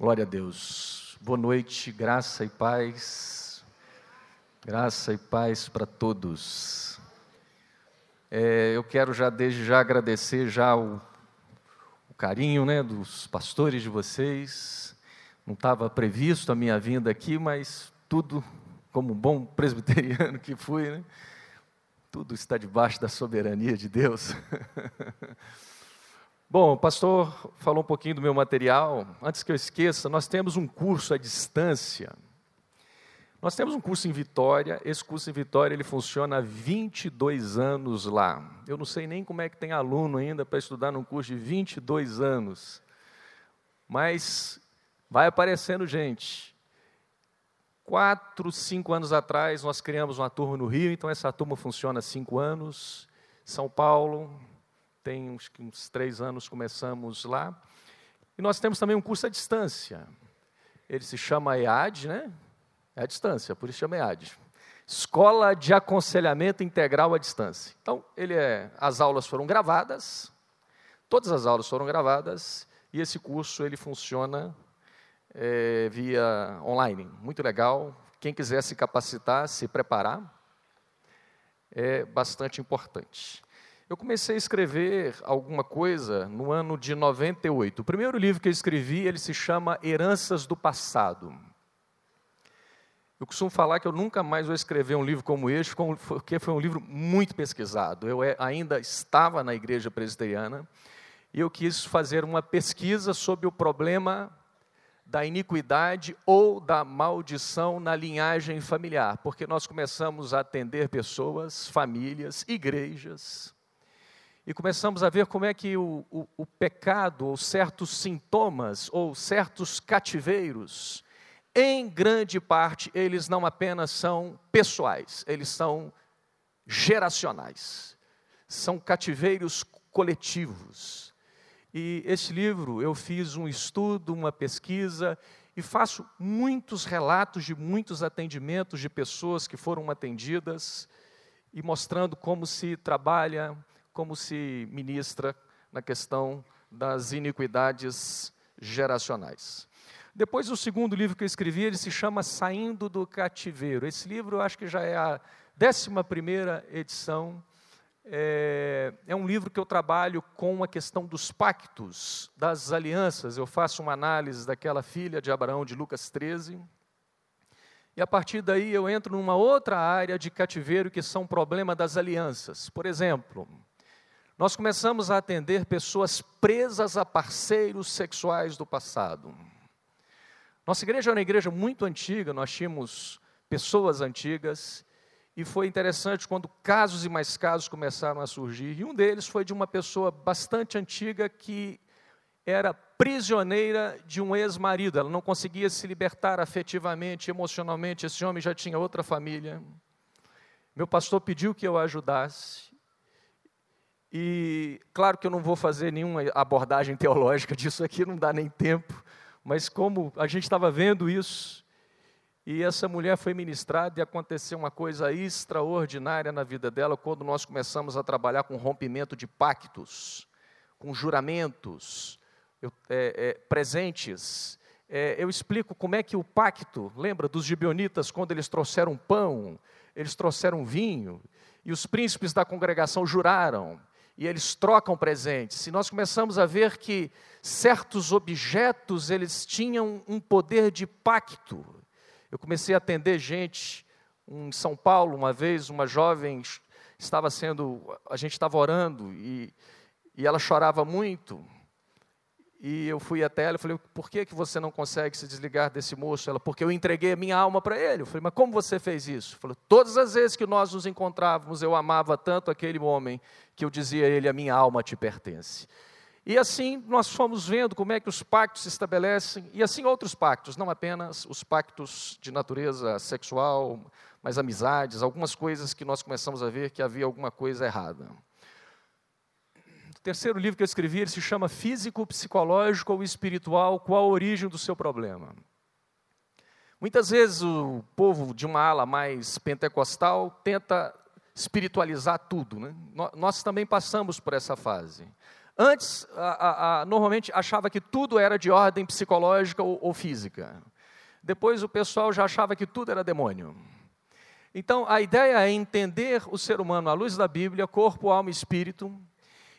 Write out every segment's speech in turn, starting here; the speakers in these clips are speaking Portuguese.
Glória a Deus. Boa noite, graça e paz. Graça e paz para todos. É, eu quero já desde já agradecer já o, o carinho né, dos pastores de vocês. Não estava previsto a minha vinda aqui, mas tudo, como um bom presbiteriano que fui, né, tudo está debaixo da soberania de Deus. Bom, o pastor falou um pouquinho do meu material. Antes que eu esqueça, nós temos um curso à distância. Nós temos um curso em Vitória. Esse curso em Vitória ele funciona há 22 anos lá. Eu não sei nem como é que tem aluno ainda para estudar num curso de 22 anos. Mas vai aparecendo gente. Quatro, cinco anos atrás, nós criamos uma turma no Rio, então essa turma funciona há cinco anos. São Paulo, tem uns, uns três anos começamos lá. E nós temos também um curso à distância. Ele se chama EAD, né? É à distância, por isso chama EAD. Escola de Aconselhamento Integral à Distância. Então, ele é, as aulas foram gravadas, todas as aulas foram gravadas, e esse curso ele funciona é, via online. Muito legal. Quem quiser se capacitar, se preparar, é bastante importante. Eu comecei a escrever alguma coisa no ano de 98. O primeiro livro que eu escrevi, ele se chama Heranças do Passado. Eu costumo falar que eu nunca mais vou escrever um livro como este, porque foi um livro muito pesquisado. Eu é, ainda estava na igreja presbiteriana e eu quis fazer uma pesquisa sobre o problema da iniquidade ou da maldição na linhagem familiar, porque nós começamos a atender pessoas, famílias, igrejas, e começamos a ver como é que o, o, o pecado, ou certos sintomas, ou certos cativeiros, em grande parte, eles não apenas são pessoais, eles são geracionais, são cativeiros coletivos. E esse livro eu fiz um estudo, uma pesquisa, e faço muitos relatos de muitos atendimentos de pessoas que foram atendidas, e mostrando como se trabalha como se ministra na questão das iniquidades geracionais. Depois, o segundo livro que eu escrevi, ele se chama Saindo do Cativeiro. Esse livro, eu acho que já é a décima primeira edição. É, é, um livro que eu trabalho com a questão dos pactos, das alianças. Eu faço uma análise daquela filha de Abraão, de Lucas 13. E a partir daí eu entro numa outra área de cativeiro que são o problema das alianças. Por exemplo, nós começamos a atender pessoas presas a parceiros sexuais do passado. Nossa igreja é uma igreja muito antiga, nós tínhamos pessoas antigas, e foi interessante quando casos e mais casos começaram a surgir, e um deles foi de uma pessoa bastante antiga que era prisioneira de um ex-marido, ela não conseguia se libertar afetivamente, emocionalmente, esse homem já tinha outra família. Meu pastor pediu que eu ajudasse, e claro que eu não vou fazer nenhuma abordagem teológica disso aqui, não dá nem tempo, mas como a gente estava vendo isso, e essa mulher foi ministrada e aconteceu uma coisa extraordinária na vida dela quando nós começamos a trabalhar com rompimento de pactos, com juramentos, eu, é, é, presentes. É, eu explico como é que o pacto, lembra dos gibeonitas, quando eles trouxeram pão, eles trouxeram vinho, e os príncipes da congregação juraram e eles trocam presentes. E nós começamos a ver que certos objetos eles tinham um poder de pacto. Eu comecei a atender gente em São Paulo uma vez, uma jovem estava sendo, a gente estava orando e, e ela chorava muito. E eu fui até ela e falei, por que, que você não consegue se desligar desse moço? Ela, porque eu entreguei a minha alma para ele. Eu falei, mas como você fez isso? Falou, todas as vezes que nós nos encontrávamos, eu amava tanto aquele homem que eu dizia a ele, a minha alma te pertence. E assim nós fomos vendo como é que os pactos se estabelecem, e assim outros pactos, não apenas os pactos de natureza sexual, mas amizades, algumas coisas que nós começamos a ver que havia alguma coisa errada. O terceiro livro que eu escrevi, ele se chama Físico, Psicológico ou Espiritual, qual a origem do seu problema? Muitas vezes o povo de uma ala mais pentecostal tenta espiritualizar tudo. Né? Nós também passamos por essa fase. Antes, a, a, normalmente achava que tudo era de ordem psicológica ou, ou física. Depois o pessoal já achava que tudo era demônio. Então, a ideia é entender o ser humano à luz da Bíblia, corpo, alma e espírito.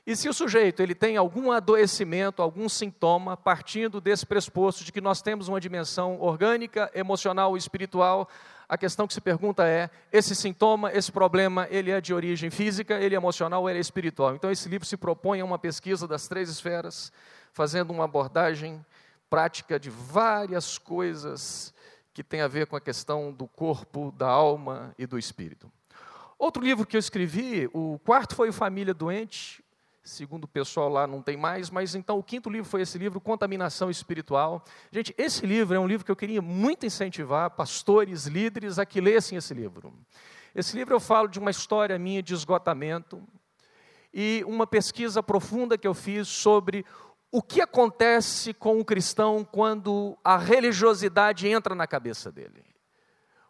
E se o sujeito ele tem algum adoecimento, algum sintoma, partindo desse pressuposto de que nós temos uma dimensão orgânica, emocional e espiritual, a questão que se pergunta é: esse sintoma, esse problema, ele é de origem física, ele é emocional ou ele é espiritual? Então, esse livro se propõe a uma pesquisa das três esferas, fazendo uma abordagem prática de várias coisas que têm a ver com a questão do corpo, da alma e do espírito. Outro livro que eu escrevi, o quarto foi o Família Doente, segundo o pessoal lá não tem mais, mas então o quinto livro foi esse livro, Contaminação Espiritual. Gente, esse livro é um livro que eu queria muito incentivar pastores, líderes a que lessem esse livro. Esse livro eu falo de uma história minha de esgotamento e uma pesquisa profunda que eu fiz sobre o que acontece com o cristão quando a religiosidade entra na cabeça dele?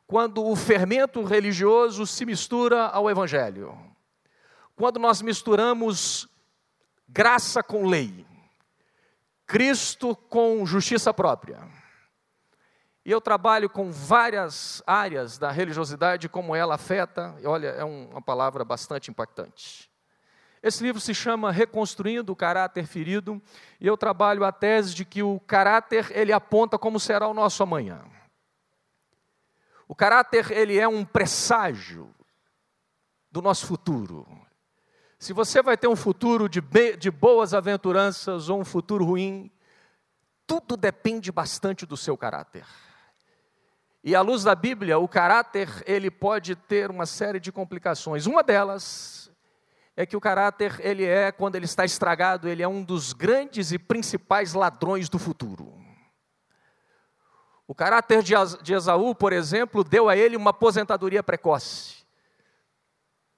Quando o fermento religioso se mistura ao evangelho? Quando nós misturamos graça com lei, Cristo com justiça própria. E eu trabalho com várias áreas da religiosidade, como ela afeta, e olha, é uma palavra bastante impactante. Esse livro se chama Reconstruindo o Caráter Ferido, e eu trabalho a tese de que o caráter ele aponta como será o nosso amanhã. O caráter ele é um presságio do nosso futuro. Se você vai ter um futuro de, de boas aventuranças ou um futuro ruim, tudo depende bastante do seu caráter. E à luz da Bíblia, o caráter ele pode ter uma série de complicações. Uma delas é que o caráter, ele é, quando ele está estragado, ele é um dos grandes e principais ladrões do futuro. O caráter de Esaú, por exemplo, deu a ele uma aposentadoria precoce.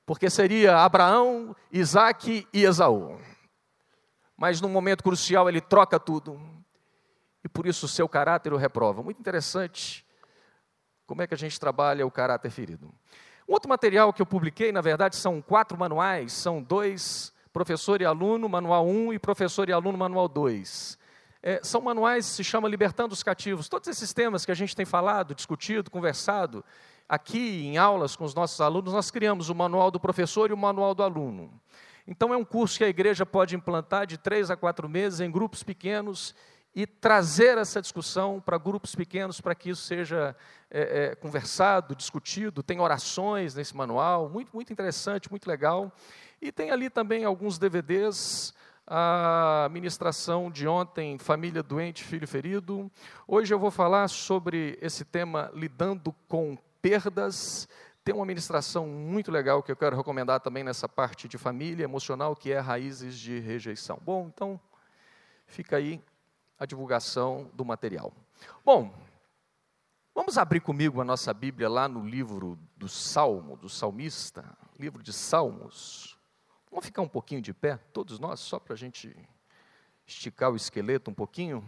Porque seria Abraão, Isaac e Esaú. Mas num momento crucial ele troca tudo. E por isso o seu caráter o reprova. Muito interessante como é que a gente trabalha o caráter ferido. Um outro material que eu publiquei, na verdade, são quatro manuais, são dois, professor e aluno, manual 1 e professor e aluno, manual 2. É, são manuais, se chama Libertando os Cativos. Todos esses temas que a gente tem falado, discutido, conversado, aqui em aulas com os nossos alunos, nós criamos o manual do professor e o manual do aluno. Então, é um curso que a igreja pode implantar de três a quatro meses em grupos pequenos e trazer essa discussão para grupos pequenos, para que isso seja é, é, conversado, discutido. Tem orações nesse manual, muito, muito interessante, muito legal. E tem ali também alguns DVDs, a ministração de ontem, Família Doente, Filho Ferido. Hoje eu vou falar sobre esse tema, lidando com perdas. Tem uma ministração muito legal que eu quero recomendar também nessa parte de família emocional, que é Raízes de Rejeição. Bom, então, fica aí a divulgação do material. Bom, vamos abrir comigo a nossa Bíblia lá no livro do Salmo, do salmista, livro de Salmos. Vamos ficar um pouquinho de pé, todos nós, só para a gente esticar o esqueleto um pouquinho.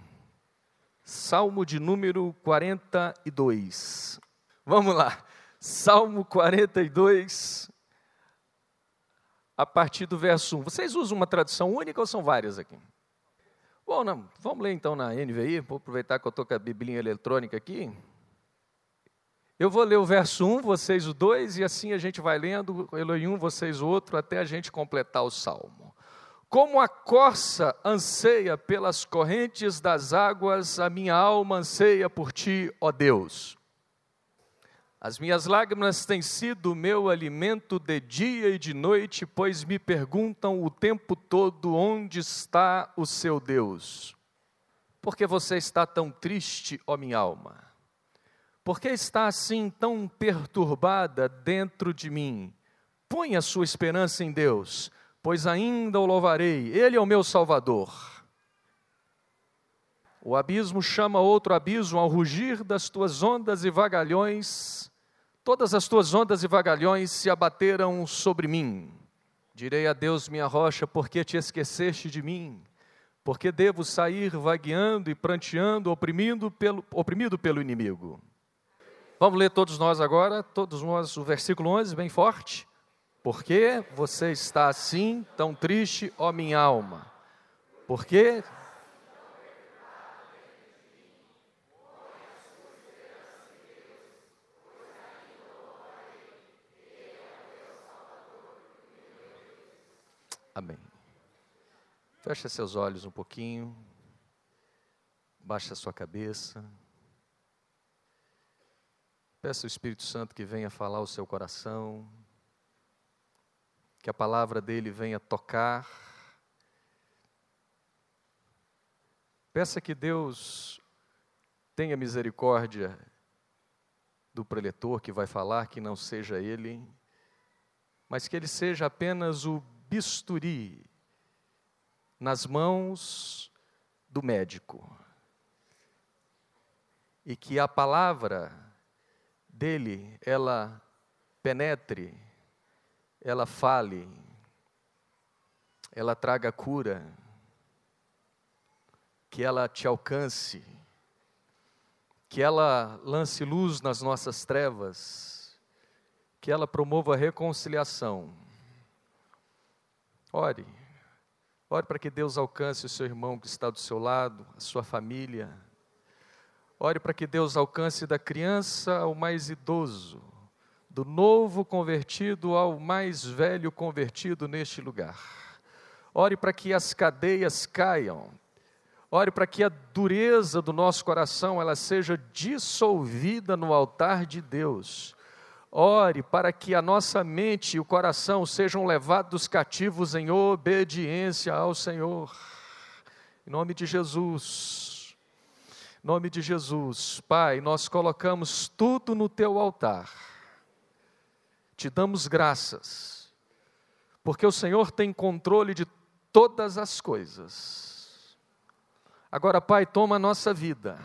Salmo de número 42. Vamos lá. Salmo 42, a partir do verso 1. Vocês usam uma tradução única ou são várias aqui? Bom, não, vamos ler então na NVI, vou aproveitar que eu estou com a biblinha eletrônica aqui. Eu vou ler o verso 1, vocês o 2, e assim a gente vai lendo, Elohim um, vocês o outro, até a gente completar o salmo. Como a corça anseia pelas correntes das águas, a minha alma anseia por ti, ó Deus. As minhas lágrimas têm sido o meu alimento de dia e de noite, pois me perguntam o tempo todo onde está o seu Deus. Por que você está tão triste, ó minha alma? Por que está assim tão perturbada dentro de mim? Põe a sua esperança em Deus, pois ainda o louvarei, Ele é o meu Salvador. O abismo chama outro abismo ao rugir das tuas ondas e vagalhões Todas as tuas ondas e vagalhões se abateram sobre mim. Direi a Deus, minha rocha, porque te esqueceste de mim? Porque devo sair vagueando e pranteando, oprimido pelo, oprimido pelo inimigo? Vamos ler todos nós agora, todos nós, o versículo 11, bem forte. Porque você está assim, tão triste, ó minha alma? Porque Amém. Feche seus olhos um pouquinho. Baixe a sua cabeça. Peça ao Espírito Santo que venha falar o seu coração. Que a palavra dele venha tocar. Peça que Deus tenha misericórdia do preletor que vai falar, que não seja ele, mas que ele seja apenas o bisturi nas mãos do médico. E que a palavra dele, ela penetre, ela fale, ela traga cura, que ela te alcance, que ela lance luz nas nossas trevas, que ela promova reconciliação Ore. Ore para que Deus alcance o seu irmão que está do seu lado, a sua família. Ore para que Deus alcance da criança ao mais idoso, do novo convertido ao mais velho convertido neste lugar. Ore para que as cadeias caiam. Ore para que a dureza do nosso coração ela seja dissolvida no altar de Deus Ore para que a nossa mente e o coração sejam levados cativos em obediência ao Senhor. Em nome de Jesus. Em nome de Jesus. Pai, nós colocamos tudo no teu altar. Te damos graças. Porque o Senhor tem controle de todas as coisas. Agora, Pai, toma a nossa vida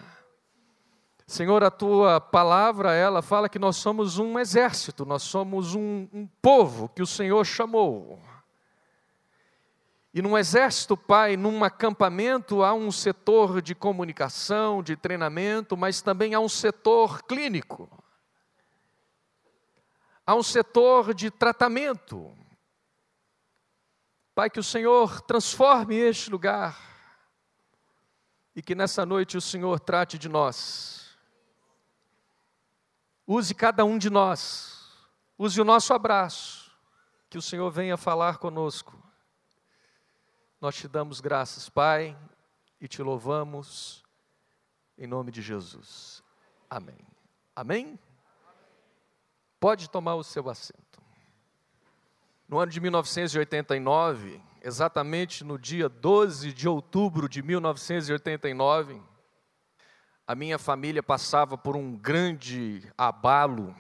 Senhor, a tua palavra, ela fala que nós somos um exército, nós somos um, um povo que o Senhor chamou. E num exército, Pai, num acampamento, há um setor de comunicação, de treinamento, mas também há um setor clínico. Há um setor de tratamento. Pai, que o Senhor transforme este lugar e que nessa noite o Senhor trate de nós Use cada um de nós, use o nosso abraço, que o Senhor venha falar conosco. Nós te damos graças, Pai, e te louvamos em nome de Jesus. Amém. Amém? Pode tomar o seu assento. No ano de 1989, exatamente no dia 12 de outubro de 1989, a minha família passava por um grande abalo.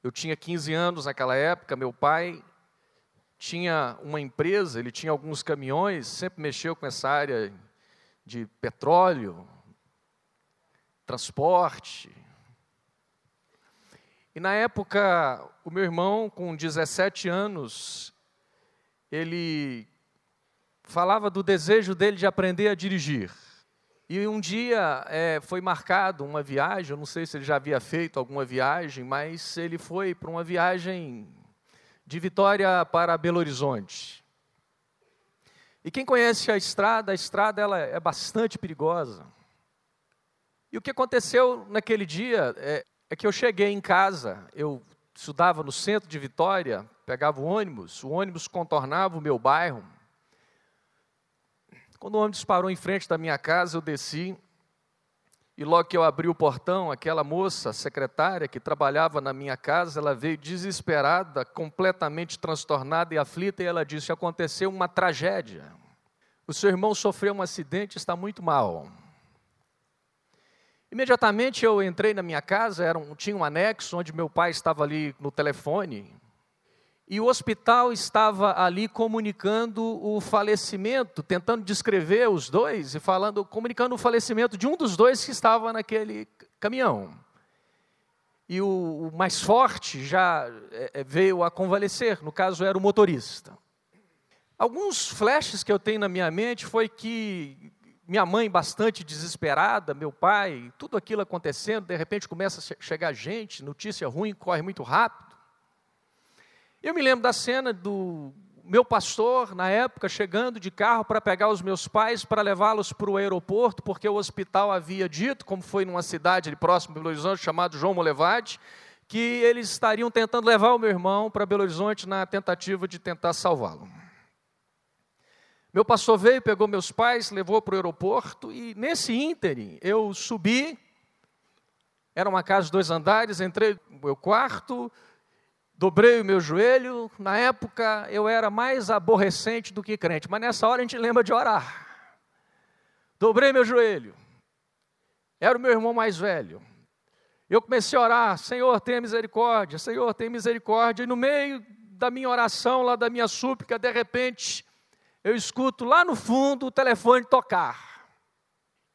Eu tinha 15 anos naquela época, meu pai tinha uma empresa, ele tinha alguns caminhões, sempre mexeu com essa área de petróleo, transporte. E na época, o meu irmão, com 17 anos, ele falava do desejo dele de aprender a dirigir. E um dia é, foi marcado uma viagem, eu não sei se ele já havia feito alguma viagem, mas ele foi para uma viagem de Vitória para Belo Horizonte. E quem conhece a estrada, a estrada ela é bastante perigosa. E o que aconteceu naquele dia é, é que eu cheguei em casa, eu estudava no centro de Vitória, pegava o ônibus, o ônibus contornava o meu bairro, quando o ônibus parou em frente da minha casa, eu desci. E logo que eu abri o portão, aquela moça, secretária que trabalhava na minha casa, ela veio desesperada, completamente transtornada e aflita, e ela disse: Aconteceu uma tragédia. O seu irmão sofreu um acidente, está muito mal. Imediatamente eu entrei na minha casa, era um, tinha um anexo onde meu pai estava ali no telefone, e o hospital estava ali comunicando o falecimento, tentando descrever os dois e falando, comunicando o falecimento de um dos dois que estava naquele caminhão. E o, o mais forte já é, é, veio a convalescer, no caso era o motorista. Alguns flashes que eu tenho na minha mente foi que minha mãe bastante desesperada, meu pai, tudo aquilo acontecendo, de repente começa a chegar gente, notícia ruim, corre muito rápido. Eu me lembro da cena do meu pastor, na época, chegando de carro para pegar os meus pais, para levá-los para o aeroporto, porque o hospital havia dito, como foi numa cidade ali próximo de Belo Horizonte, chamado João Molevade, que eles estariam tentando levar o meu irmão para Belo Horizonte na tentativa de tentar salvá-lo. Meu pastor veio, pegou meus pais, levou para o aeroporto e nesse ínterim eu subi. Era uma casa de dois andares, entrei no meu quarto, dobrei o meu joelho. Na época eu era mais aborrecente do que crente, mas nessa hora a gente lembra de orar. Dobrei meu joelho. Era o meu irmão mais velho. Eu comecei a orar: Senhor, tenha misericórdia, Senhor, tenha misericórdia. E no meio da minha oração, lá da minha súplica, de repente, eu escuto lá no fundo o telefone tocar.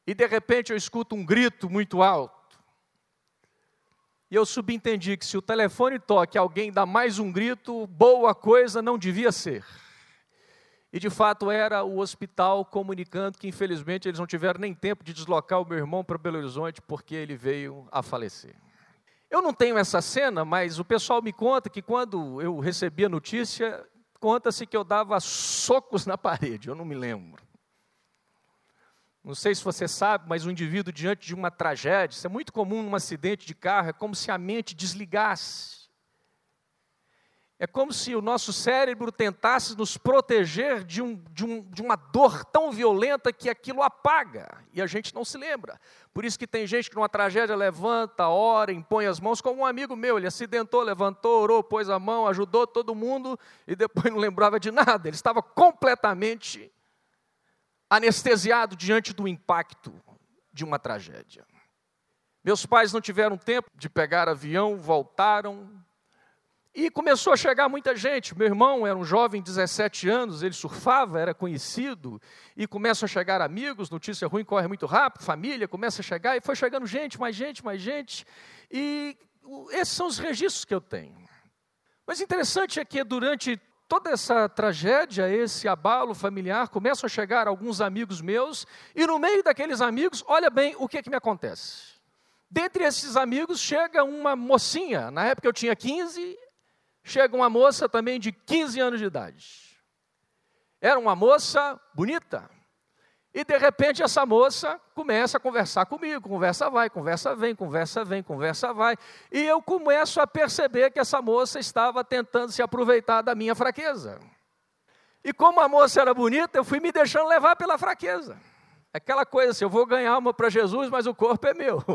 E de repente eu escuto um grito muito alto. E eu subentendi que se o telefone toca e alguém dá mais um grito, boa coisa não devia ser. E de fato era o hospital comunicando que infelizmente eles não tiveram nem tempo de deslocar o meu irmão para Belo Horizonte porque ele veio a falecer. Eu não tenho essa cena, mas o pessoal me conta que quando eu recebi a notícia, conta-se que eu dava socos na parede, eu não me lembro. Não sei se você sabe, mas o indivíduo diante de uma tragédia, isso é muito comum num acidente de carro, é como se a mente desligasse. É como se o nosso cérebro tentasse nos proteger de, um, de, um, de uma dor tão violenta que aquilo apaga e a gente não se lembra. Por isso que tem gente que numa tragédia levanta, ora, impõe as mãos, como um amigo meu, ele acidentou, levantou, orou, pôs a mão, ajudou todo mundo e depois não lembrava de nada. Ele estava completamente anestesiado diante do impacto de uma tragédia. Meus pais não tiveram tempo de pegar avião, voltaram, e começou a chegar muita gente. Meu irmão era um jovem, 17 anos, ele surfava, era conhecido, e começam a chegar amigos, notícia ruim corre muito rápido, família começa a chegar, e foi chegando gente, mais gente, mais gente. E esses são os registros que eu tenho. Mas interessante é que durante toda essa tragédia, esse abalo familiar, começam a chegar alguns amigos meus, e no meio daqueles amigos, olha bem o que, que me acontece. Dentre esses amigos chega uma mocinha, na época eu tinha 15, chega uma moça também de 15 anos de idade. Era uma moça bonita. E de repente essa moça começa a conversar comigo, conversa vai, conversa vem, conversa vem, conversa vai. E eu começo a perceber que essa moça estava tentando se aproveitar da minha fraqueza. E como a moça era bonita, eu fui me deixando levar pela fraqueza. Aquela coisa assim, eu vou ganhar uma para Jesus, mas o corpo é meu.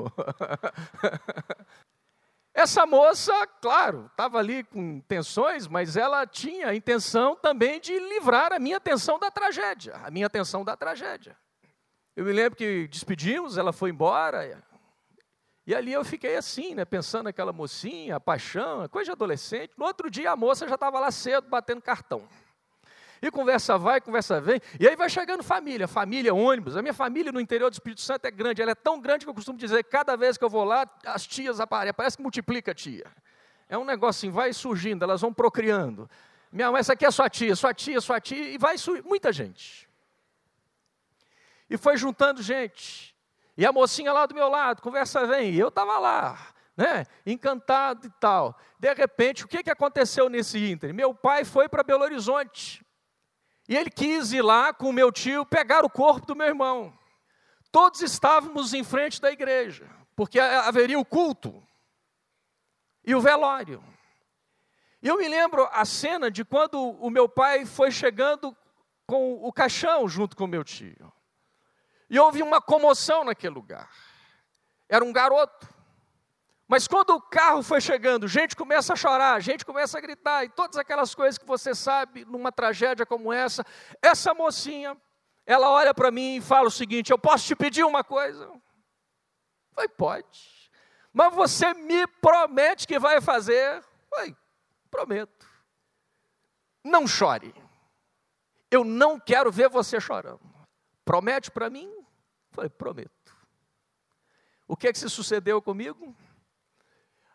Essa moça, claro, estava ali com tensões, mas ela tinha a intenção também de livrar a minha atenção da tragédia, a minha atenção da tragédia. Eu me lembro que despedimos, ela foi embora, e ali eu fiquei assim, né, pensando naquela mocinha, a paixão, coisa de adolescente. No outro dia a moça já estava lá cedo batendo cartão. E conversa vai, conversa vem. E aí vai chegando família, família, ônibus. A minha família no interior do Espírito Santo é grande. Ela é tão grande que eu costumo dizer cada vez que eu vou lá, as tias aparecem. Parece que multiplica a tia. É um negócio assim, vai surgindo, elas vão procriando. Minha mãe, essa aqui é sua tia, sua tia, sua tia. E vai surgir muita gente. E foi juntando gente. E a mocinha lá do meu lado, conversa vem. E eu estava lá. Né, encantado e tal. De repente, o que, que aconteceu nesse ínter? Meu pai foi para Belo Horizonte. E ele quis ir lá com o meu tio pegar o corpo do meu irmão. Todos estávamos em frente da igreja, porque haveria o culto e o velório. E eu me lembro a cena de quando o meu pai foi chegando com o caixão junto com o meu tio. E houve uma comoção naquele lugar. Era um garoto mas quando o carro foi chegando, gente começa a chorar, gente começa a gritar, e todas aquelas coisas que você sabe numa tragédia como essa, essa mocinha, ela olha para mim e fala o seguinte: Eu posso te pedir uma coisa? Falei, pode. Mas você me promete que vai fazer? Falei, prometo. Não chore. Eu não quero ver você chorando. Promete para mim? Falei, prometo. O que é que se sucedeu comigo?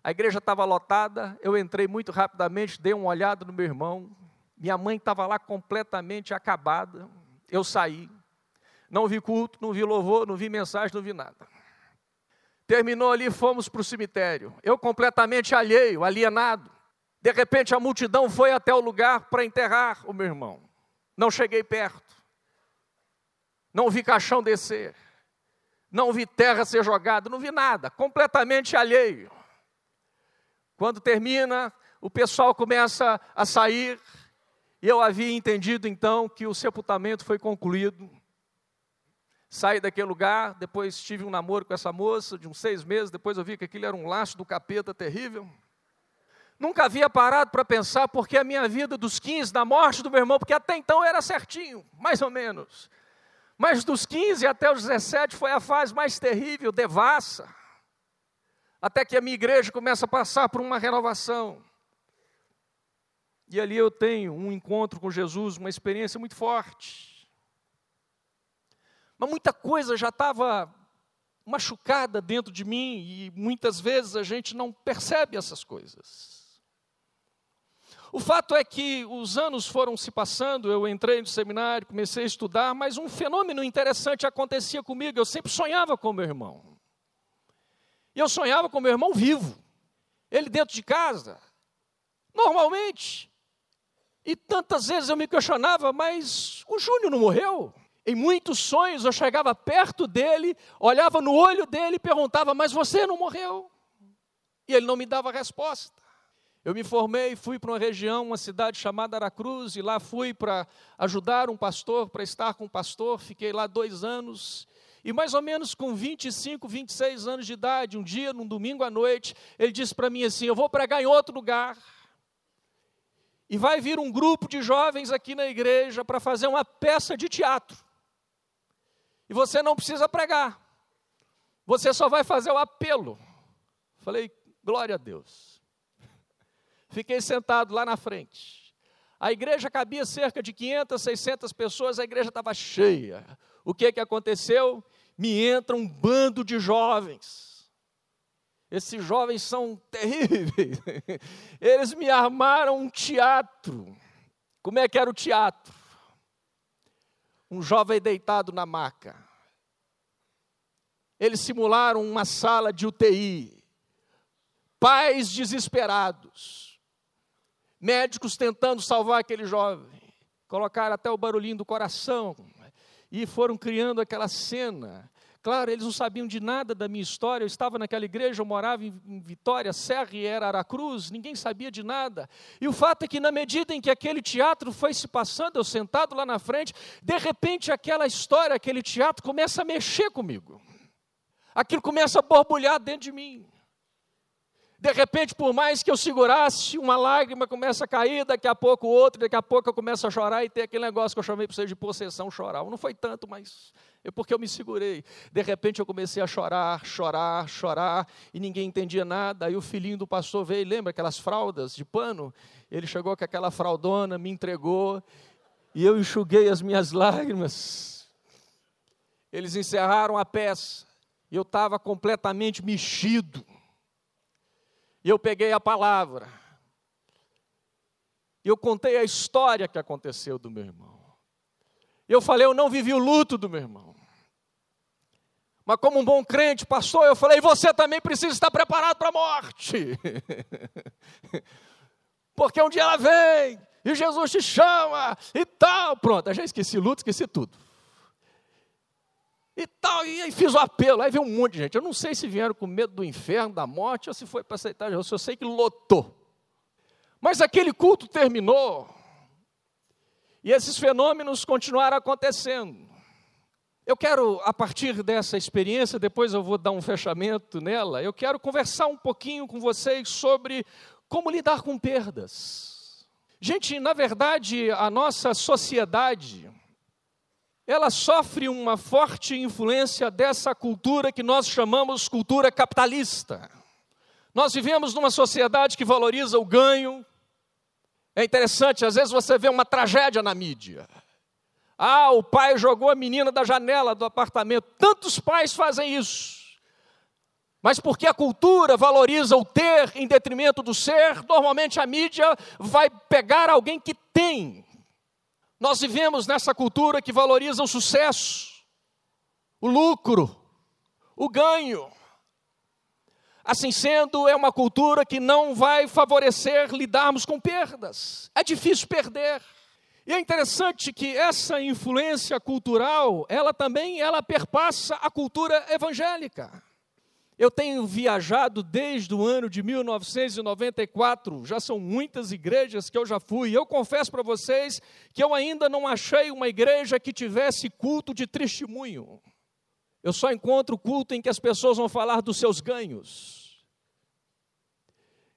A igreja estava lotada, eu entrei muito rapidamente, dei uma olhada no meu irmão. Minha mãe estava lá completamente acabada. Eu saí. Não vi culto, não vi louvor, não vi mensagem, não vi nada. Terminou ali, fomos para o cemitério. Eu completamente alheio, alienado. De repente a multidão foi até o lugar para enterrar o meu irmão. Não cheguei perto. Não vi caixão descer. Não vi terra ser jogada, não vi nada, completamente alheio. Quando termina, o pessoal começa a sair, e eu havia entendido então que o sepultamento foi concluído. Saí daquele lugar, depois tive um namoro com essa moça de uns seis meses, depois eu vi que aquilo era um laço do capeta terrível. Nunca havia parado para pensar porque a minha vida dos 15, da morte do meu irmão, porque até então era certinho, mais ou menos. Mas dos 15 até os 17 foi a fase mais terrível, devassa. Até que a minha igreja começa a passar por uma renovação. E ali eu tenho um encontro com Jesus, uma experiência muito forte. Mas muita coisa já estava machucada dentro de mim e muitas vezes a gente não percebe essas coisas. O fato é que os anos foram se passando, eu entrei no seminário, comecei a estudar, mas um fenômeno interessante acontecia comigo. Eu sempre sonhava com meu irmão. E eu sonhava com meu irmão vivo, ele dentro de casa, normalmente. E tantas vezes eu me questionava, mas o Júnior não morreu? Em muitos sonhos eu chegava perto dele, olhava no olho dele e perguntava: Mas você não morreu? E ele não me dava resposta. Eu me formei, fui para uma região, uma cidade chamada Aracruz, e lá fui para ajudar um pastor, para estar com um pastor. Fiquei lá dois anos. E mais ou menos com 25, 26 anos de idade, um dia, num domingo à noite, ele disse para mim assim: Eu vou pregar em outro lugar. E vai vir um grupo de jovens aqui na igreja para fazer uma peça de teatro. E você não precisa pregar. Você só vai fazer o apelo. Falei, glória a Deus. Fiquei sentado lá na frente. A igreja cabia cerca de 500, 600 pessoas, a igreja estava cheia. O que, que aconteceu? Me entra um bando de jovens. Esses jovens são terríveis. Eles me armaram um teatro. Como é que era o teatro? Um jovem deitado na maca. Eles simularam uma sala de UTI. Pais desesperados médicos tentando salvar aquele jovem, colocaram até o barulhinho do coração e foram criando aquela cena. Claro, eles não sabiam de nada da minha história. Eu estava naquela igreja, eu morava em Vitória, Serra e era Aracruz, ninguém sabia de nada. E o fato é que, na medida em que aquele teatro foi se passando, eu sentado lá na frente, de repente aquela história, aquele teatro começa a mexer comigo. Aquilo começa a borbulhar dentro de mim. De repente, por mais que eu segurasse, uma lágrima começa a cair, daqui a pouco outra, daqui a pouco eu começo a chorar e tem aquele negócio que eu chamei para vocês de possessão chorar. Não foi tanto, mas é porque eu me segurei. De repente eu comecei a chorar, chorar, chorar, e ninguém entendia nada. Aí o filhinho do pastor veio, lembra aquelas fraldas de pano? Ele chegou com aquela fraldona, me entregou, e eu enxuguei as minhas lágrimas. Eles encerraram a peça, e eu estava completamente mexido. E eu peguei a palavra. E eu contei a história que aconteceu do meu irmão. E eu falei, eu não vivi o luto do meu irmão. Mas como um bom crente, pastor, eu falei, você também precisa estar preparado para a morte. Porque um dia ela vem, e Jesus te chama, e tal. Pronto, eu já esqueci luto, esqueci tudo e tal, e aí fiz o apelo, aí veio um monte de gente, eu não sei se vieram com medo do inferno, da morte, ou se foi para aceitar Jesus, eu sei que lotou, mas aquele culto terminou, e esses fenômenos continuaram acontecendo, eu quero, a partir dessa experiência, depois eu vou dar um fechamento nela, eu quero conversar um pouquinho com vocês sobre como lidar com perdas. Gente, na verdade, a nossa sociedade, ela sofre uma forte influência dessa cultura que nós chamamos cultura capitalista. Nós vivemos numa sociedade que valoriza o ganho. É interessante, às vezes você vê uma tragédia na mídia. Ah, o pai jogou a menina da janela do apartamento. Tantos pais fazem isso. Mas porque a cultura valoriza o ter em detrimento do ser, normalmente a mídia vai pegar alguém que tem nós vivemos nessa cultura que valoriza o sucesso, o lucro, o ganho. Assim sendo, é uma cultura que não vai favorecer lidarmos com perdas. É difícil perder. E é interessante que essa influência cultural, ela também ela perpassa a cultura evangélica. Eu tenho viajado desde o ano de 1994, já são muitas igrejas que eu já fui. Eu confesso para vocês que eu ainda não achei uma igreja que tivesse culto de testemunho. Eu só encontro culto em que as pessoas vão falar dos seus ganhos.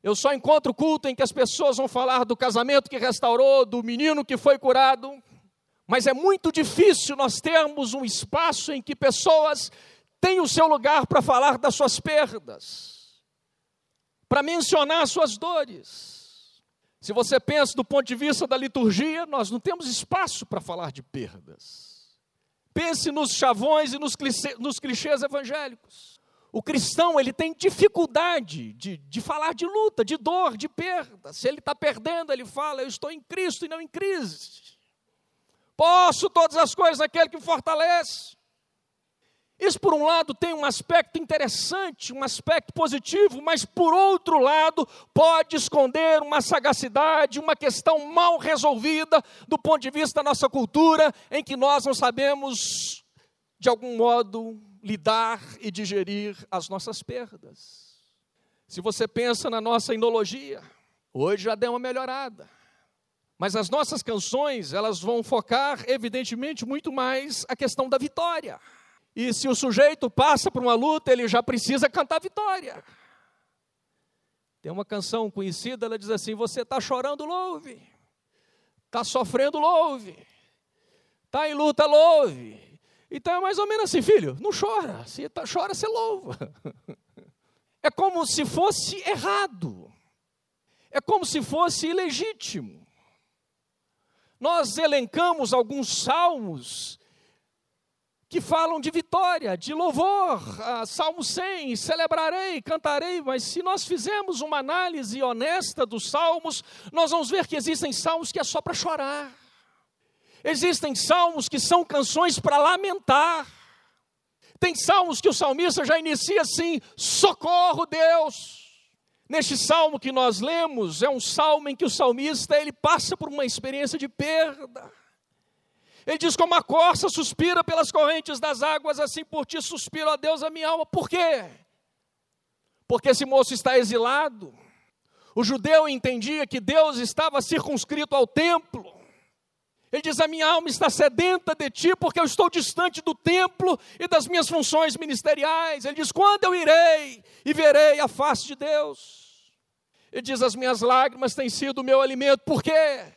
Eu só encontro culto em que as pessoas vão falar do casamento que restaurou, do menino que foi curado. Mas é muito difícil nós termos um espaço em que pessoas tem o seu lugar para falar das suas perdas, para mencionar suas dores. Se você pensa do ponto de vista da liturgia, nós não temos espaço para falar de perdas. Pense nos chavões e nos clichês, nos clichês evangélicos. O cristão ele tem dificuldade de, de falar de luta, de dor, de perda. Se ele está perdendo, ele fala: Eu estou em Cristo e não em crise. Posso todas as coisas naquele que me fortalece. Isso, por um lado, tem um aspecto interessante, um aspecto positivo, mas, por outro lado, pode esconder uma sagacidade, uma questão mal resolvida do ponto de vista da nossa cultura, em que nós não sabemos, de algum modo, lidar e digerir as nossas perdas. Se você pensa na nossa inologia, hoje já deu uma melhorada. Mas as nossas canções, elas vão focar, evidentemente, muito mais a questão da vitória. E se o sujeito passa por uma luta, ele já precisa cantar vitória. Tem uma canção conhecida, ela diz assim: Você está chorando, louve. Está sofrendo, louve. Está em luta, louve. Então é mais ou menos assim, filho, não chora. Se tá, chora, você louva. É como se fosse errado. É como se fosse ilegítimo. Nós elencamos alguns salmos que falam de vitória, de louvor. Ah, Salmo 100, celebrarei, cantarei, mas se nós fizermos uma análise honesta dos salmos, nós vamos ver que existem salmos que é só para chorar. Existem salmos que são canções para lamentar. Tem salmos que o salmista já inicia assim: socorro, Deus. Neste salmo que nós lemos, é um salmo em que o salmista ele passa por uma experiência de perda. Ele diz: Como a corça suspira pelas correntes das águas, assim por ti suspiro a Deus a minha alma. Por quê? Porque esse moço está exilado. O judeu entendia que Deus estava circunscrito ao templo. Ele diz: A minha alma está sedenta de ti, porque eu estou distante do templo e das minhas funções ministeriais. Ele diz: Quando eu irei e verei a face de Deus? Ele diz: As minhas lágrimas têm sido o meu alimento. Por quê?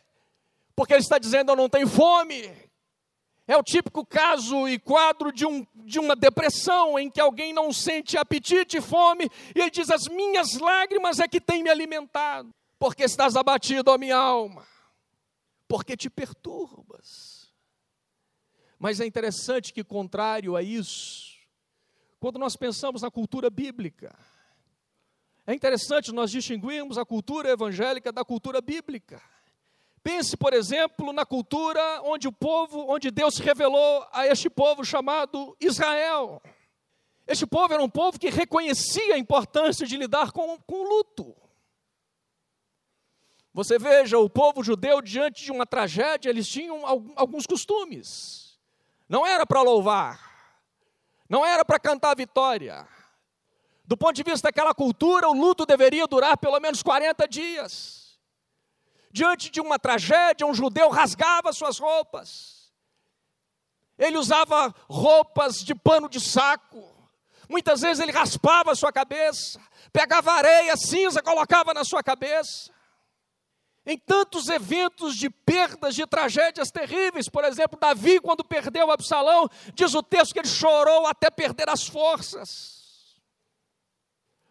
Porque ele está dizendo: Eu não tenho fome. É o típico caso e quadro de, um, de uma depressão em que alguém não sente apetite e fome, e ele diz: As minhas lágrimas é que têm me alimentado, porque estás abatido, ó minha alma, porque te perturbas. Mas é interessante que, contrário a isso, quando nós pensamos na cultura bíblica, é interessante nós distinguirmos a cultura evangélica da cultura bíblica. Pense, por exemplo, na cultura onde o povo, onde Deus se revelou a este povo chamado Israel. Este povo era um povo que reconhecia a importância de lidar com, com o luto. Você veja, o povo judeu, diante de uma tragédia, eles tinham alguns costumes. Não era para louvar, não era para cantar vitória. Do ponto de vista daquela cultura, o luto deveria durar pelo menos 40 dias. Diante de uma tragédia, um judeu rasgava suas roupas. Ele usava roupas de pano de saco. Muitas vezes ele raspava a sua cabeça, pegava areia, cinza, colocava na sua cabeça. Em tantos eventos de perdas, de tragédias terríveis, por exemplo, Davi, quando perdeu Absalão, diz o texto que ele chorou até perder as forças.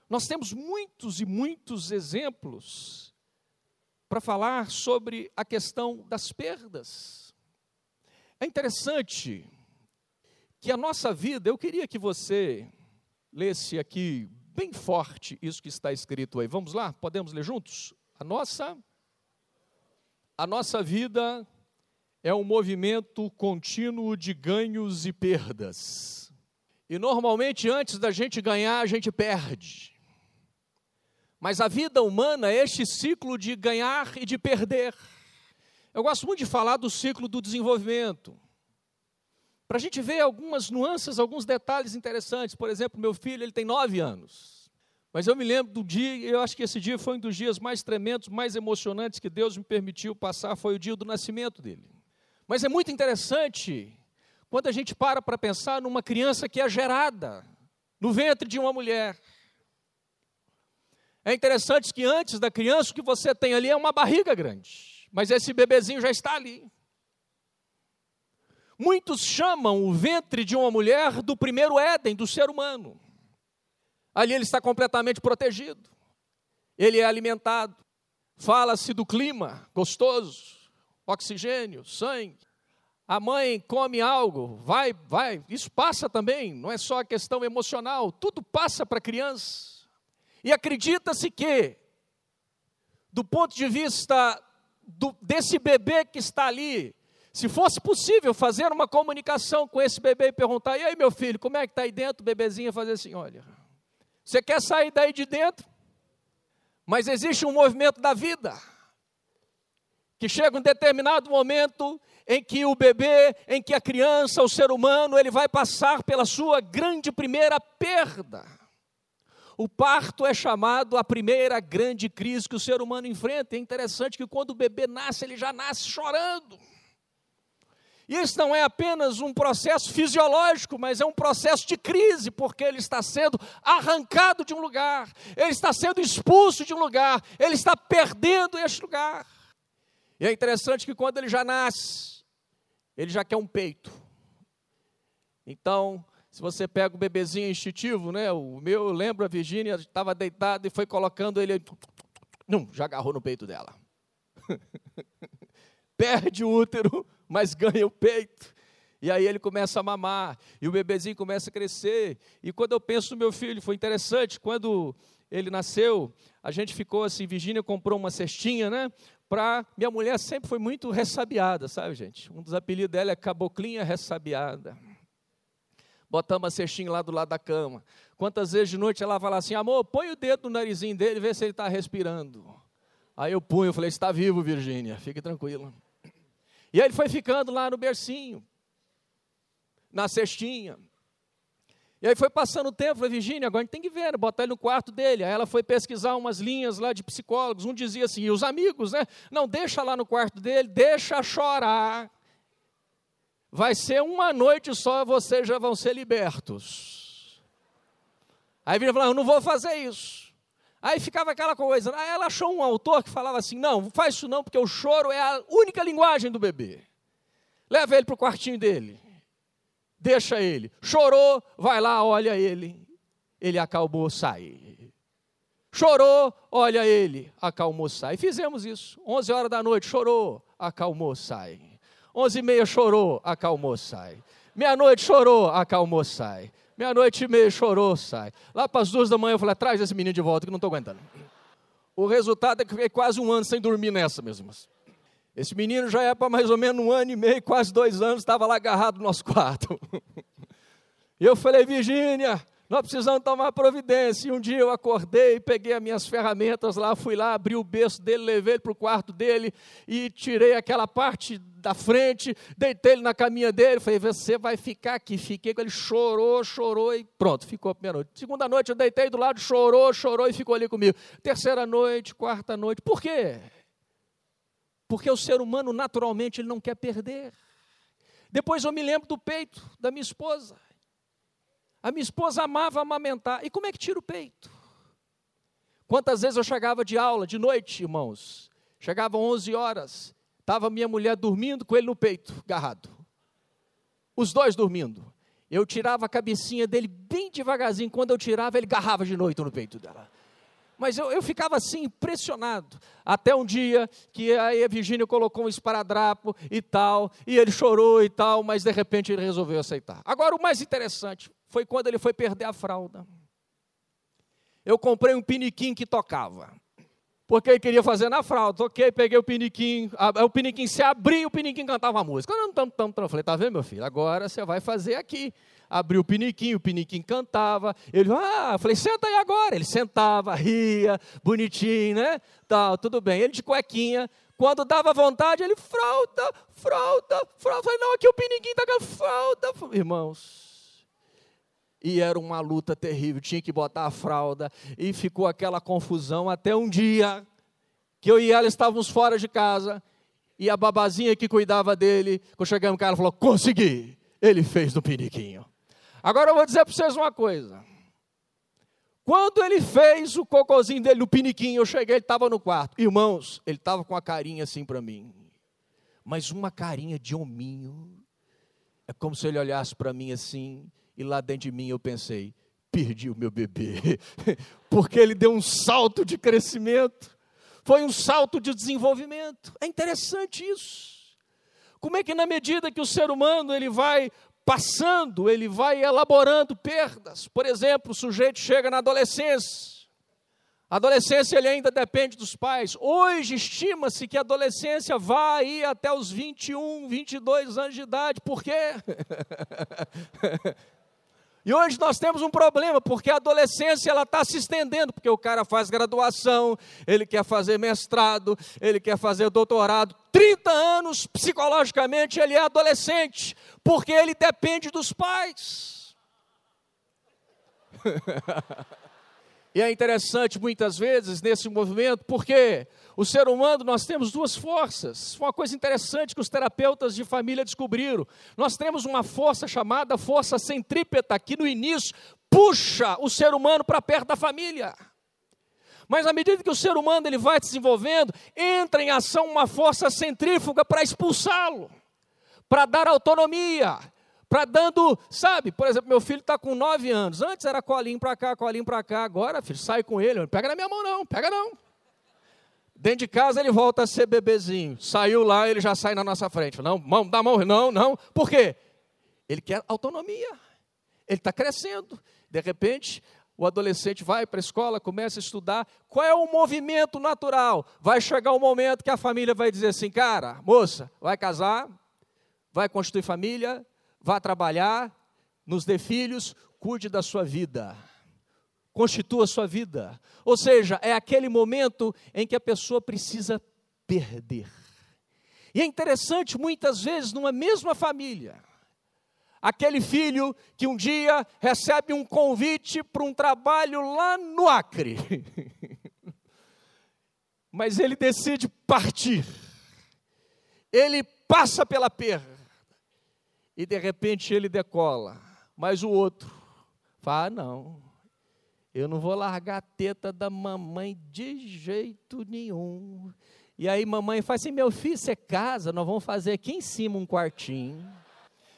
Nós temos muitos e muitos exemplos para falar sobre a questão das perdas. É interessante que a nossa vida, eu queria que você lesse aqui bem forte isso que está escrito aí. Vamos lá? Podemos ler juntos? A nossa a nossa vida é um movimento contínuo de ganhos e perdas. E normalmente antes da gente ganhar, a gente perde. Mas a vida humana é este ciclo de ganhar e de perder. Eu gosto muito de falar do ciclo do desenvolvimento. Para a gente ver algumas nuances, alguns detalhes interessantes. Por exemplo, meu filho ele tem nove anos. Mas eu me lembro do dia, eu acho que esse dia foi um dos dias mais tremendos, mais emocionantes que Deus me permitiu passar, foi o dia do nascimento dele. Mas é muito interessante quando a gente para para pensar numa criança que é gerada no ventre de uma mulher. É interessante que antes da criança, o que você tem ali é uma barriga grande, mas esse bebezinho já está ali. Muitos chamam o ventre de uma mulher do primeiro Éden, do ser humano. Ali ele está completamente protegido, ele é alimentado. Fala-se do clima gostoso, oxigênio, sangue. A mãe come algo, vai, vai. Isso passa também, não é só a questão emocional, tudo passa para a criança. E acredita-se que, do ponto de vista do, desse bebê que está ali, se fosse possível fazer uma comunicação com esse bebê e perguntar: e aí, meu filho, como é que está aí dentro? O bebezinho fazer assim: olha, você quer sair daí de dentro? Mas existe um movimento da vida que chega um determinado momento em que o bebê, em que a criança, o ser humano, ele vai passar pela sua grande primeira perda. O parto é chamado a primeira grande crise que o ser humano enfrenta. É interessante que quando o bebê nasce, ele já nasce chorando. E isso não é apenas um processo fisiológico, mas é um processo de crise, porque ele está sendo arrancado de um lugar, ele está sendo expulso de um lugar, ele está perdendo este lugar. E é interessante que quando ele já nasce, ele já quer um peito. Então, se você pega o bebezinho instintivo, né? O meu, eu lembro, a Virgínia estava deitada e foi colocando ele. Não, já agarrou no peito dela. Perde o útero, mas ganha o peito. E aí ele começa a mamar, e o bebezinho começa a crescer. E quando eu penso no meu filho, foi interessante, quando ele nasceu, a gente ficou assim, Virgínia comprou uma cestinha, né? Pra, minha mulher sempre foi muito ressabiada, sabe, gente? Um dos apelidos dela é Caboclinha Ressabiada botamos a cestinha lá do lado da cama. Quantas vezes de noite ela fala assim, amor, põe o dedo no narizinho dele e vê se ele está respirando. Aí eu punho, eu falei, está vivo, Virgínia, fique tranquila. E aí ele foi ficando lá no bercinho, na cestinha. E aí foi passando o tempo, falei, Virgínia, agora a gente tem que ver, botar ele no quarto dele. Aí ela foi pesquisar umas linhas lá de psicólogos, um dizia assim, e os amigos, né? Não, deixa lá no quarto dele, deixa chorar vai ser uma noite só, vocês já vão ser libertos. Aí vira e fala, eu não vou fazer isso. Aí ficava aquela coisa. Aí ela achou um autor que falava assim: não, faz isso não, porque o choro é a única linguagem do bebê. Leva ele para o quartinho dele. Deixa ele. Chorou, vai lá, olha ele. Ele acalmou, sai. Chorou, olha ele, acalmou, sai. Fizemos isso. 11 horas da noite, chorou, acalmou, sai. Onze e meia chorou, acalmou, sai. Meia-noite chorou, acalmou, sai. Meia-noite e meia chorou, sai. Lá para as duas da manhã eu falei, traz esse menino de volta que não estou aguentando. O resultado é que fiquei quase um ano sem dormir nessa, meus irmãos. Esse menino já é para mais ou menos um ano e meio, quase dois anos, estava lá agarrado no nosso quarto. E eu falei, Virgínia, nós precisamos tomar providência. E um dia eu acordei, peguei as minhas ferramentas lá, fui lá, abri o berço dele, levei ele para o quarto dele e tirei aquela parte da frente, deitei ele na caminha dele, falei, você vai ficar aqui. Fiquei com ele, chorou, chorou e pronto, ficou a primeira noite. Segunda noite eu deitei do lado, chorou, chorou e ficou ali comigo. Terceira noite, quarta noite. Por quê? Porque o ser humano naturalmente ele não quer perder. Depois eu me lembro do peito da minha esposa. A minha esposa amava amamentar. E como é que tira o peito? Quantas vezes eu chegava de aula, de noite, irmãos? Chegava 11 horas, estava minha mulher dormindo com ele no peito, agarrado. Os dois dormindo. Eu tirava a cabecinha dele bem devagarzinho. Quando eu tirava, ele agarrava de noite no peito dela. Mas eu, eu ficava assim, impressionado. Até um dia que aí a Virgínia colocou um esparadrapo e tal, e ele chorou e tal, mas de repente ele resolveu aceitar. Agora, o mais interessante, foi quando ele foi perder a fralda. Eu comprei um piniquim que tocava. Porque ele queria fazer na fralda. Toquei, peguei o piniquim, a, o piniquim se abriu, o piniquim cantava a música. Eu não, tam, tam, tam. Falei, tá vendo, meu filho? Agora você vai fazer aqui. abriu o piniquinho, o piniquinho cantava. Ele, ah, falei, senta aí agora. Ele sentava, ria, bonitinho, né? Tal, tudo bem. Ele de cuequinha. Quando dava vontade, ele, fralda, fralda, fralda. Falei, não, aqui o piniquinho tá com fralda. Irmãos, e era uma luta terrível, tinha que botar a fralda, e ficou aquela confusão até um dia que eu e ela estávamos fora de casa, e a babazinha que cuidava dele, quando chegamos em casa, falou: Consegui! Ele fez no piniquinho. Agora eu vou dizer para vocês uma coisa. Quando ele fez o cocôzinho dele no piniquinho, eu cheguei, ele estava no quarto. Irmãos, ele estava com a carinha assim para mim. Mas uma carinha de hominho. É como se ele olhasse para mim assim, e lá dentro de mim eu pensei: perdi o meu bebê. Porque ele deu um salto de crescimento foi um salto de desenvolvimento. É interessante isso. Como é que na medida que o ser humano ele vai passando, ele vai elaborando perdas. Por exemplo, o sujeito chega na adolescência. A adolescência ele ainda depende dos pais. Hoje estima-se que a adolescência vai até os 21, 22 anos de idade. Por quê? E hoje nós temos um problema, porque a adolescência ela está se estendendo, porque o cara faz graduação, ele quer fazer mestrado, ele quer fazer doutorado. 30 anos, psicologicamente, ele é adolescente, porque ele depende dos pais. e é interessante muitas vezes nesse movimento, porque o ser humano, nós temos duas forças. Uma coisa interessante que os terapeutas de família descobriram. Nós temos uma força chamada força centrípeta, que no início puxa o ser humano para perto da família. Mas à medida que o ser humano ele vai desenvolvendo, entra em ação uma força centrífuga para expulsá-lo, para dar autonomia, para dando, sabe, por exemplo, meu filho está com nove anos. Antes era colinho para cá, colinho para cá. Agora, filho, sai com ele. Pega na minha mão, não, pega não. Dentro de casa ele volta a ser bebezinho. Saiu lá, ele já sai na nossa frente. Não, mão, dá mão, não, não. Por quê? Ele quer autonomia. Ele está crescendo. De repente, o adolescente vai para a escola, começa a estudar. Qual é o movimento natural? Vai chegar um momento que a família vai dizer assim: cara, moça, vai casar, vai constituir família, vai trabalhar, nos dê filhos, cuide da sua vida constitua a sua vida. Ou seja, é aquele momento em que a pessoa precisa perder. E é interessante, muitas vezes, numa mesma família, aquele filho que um dia recebe um convite para um trabalho lá no Acre, mas ele decide partir, ele passa pela perda, e de repente ele decola, mas o outro fala: ah, não, eu não vou largar a teta da mamãe de jeito nenhum. E aí mamãe fala assim: meu filho, você casa, nós vamos fazer aqui em cima um quartinho.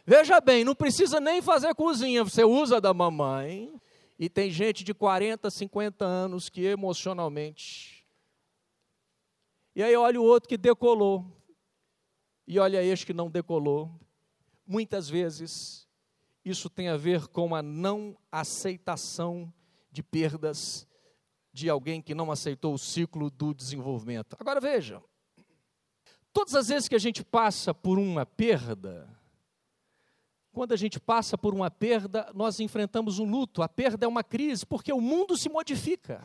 Veja bem, não precisa nem fazer cozinha, você usa da mamãe. E tem gente de 40, 50 anos que emocionalmente. E aí olha o outro que decolou. E olha este que não decolou. Muitas vezes isso tem a ver com a não aceitação de perdas de alguém que não aceitou o ciclo do desenvolvimento. Agora veja, todas as vezes que a gente passa por uma perda, quando a gente passa por uma perda, nós enfrentamos um luto. A perda é uma crise, porque o mundo se modifica.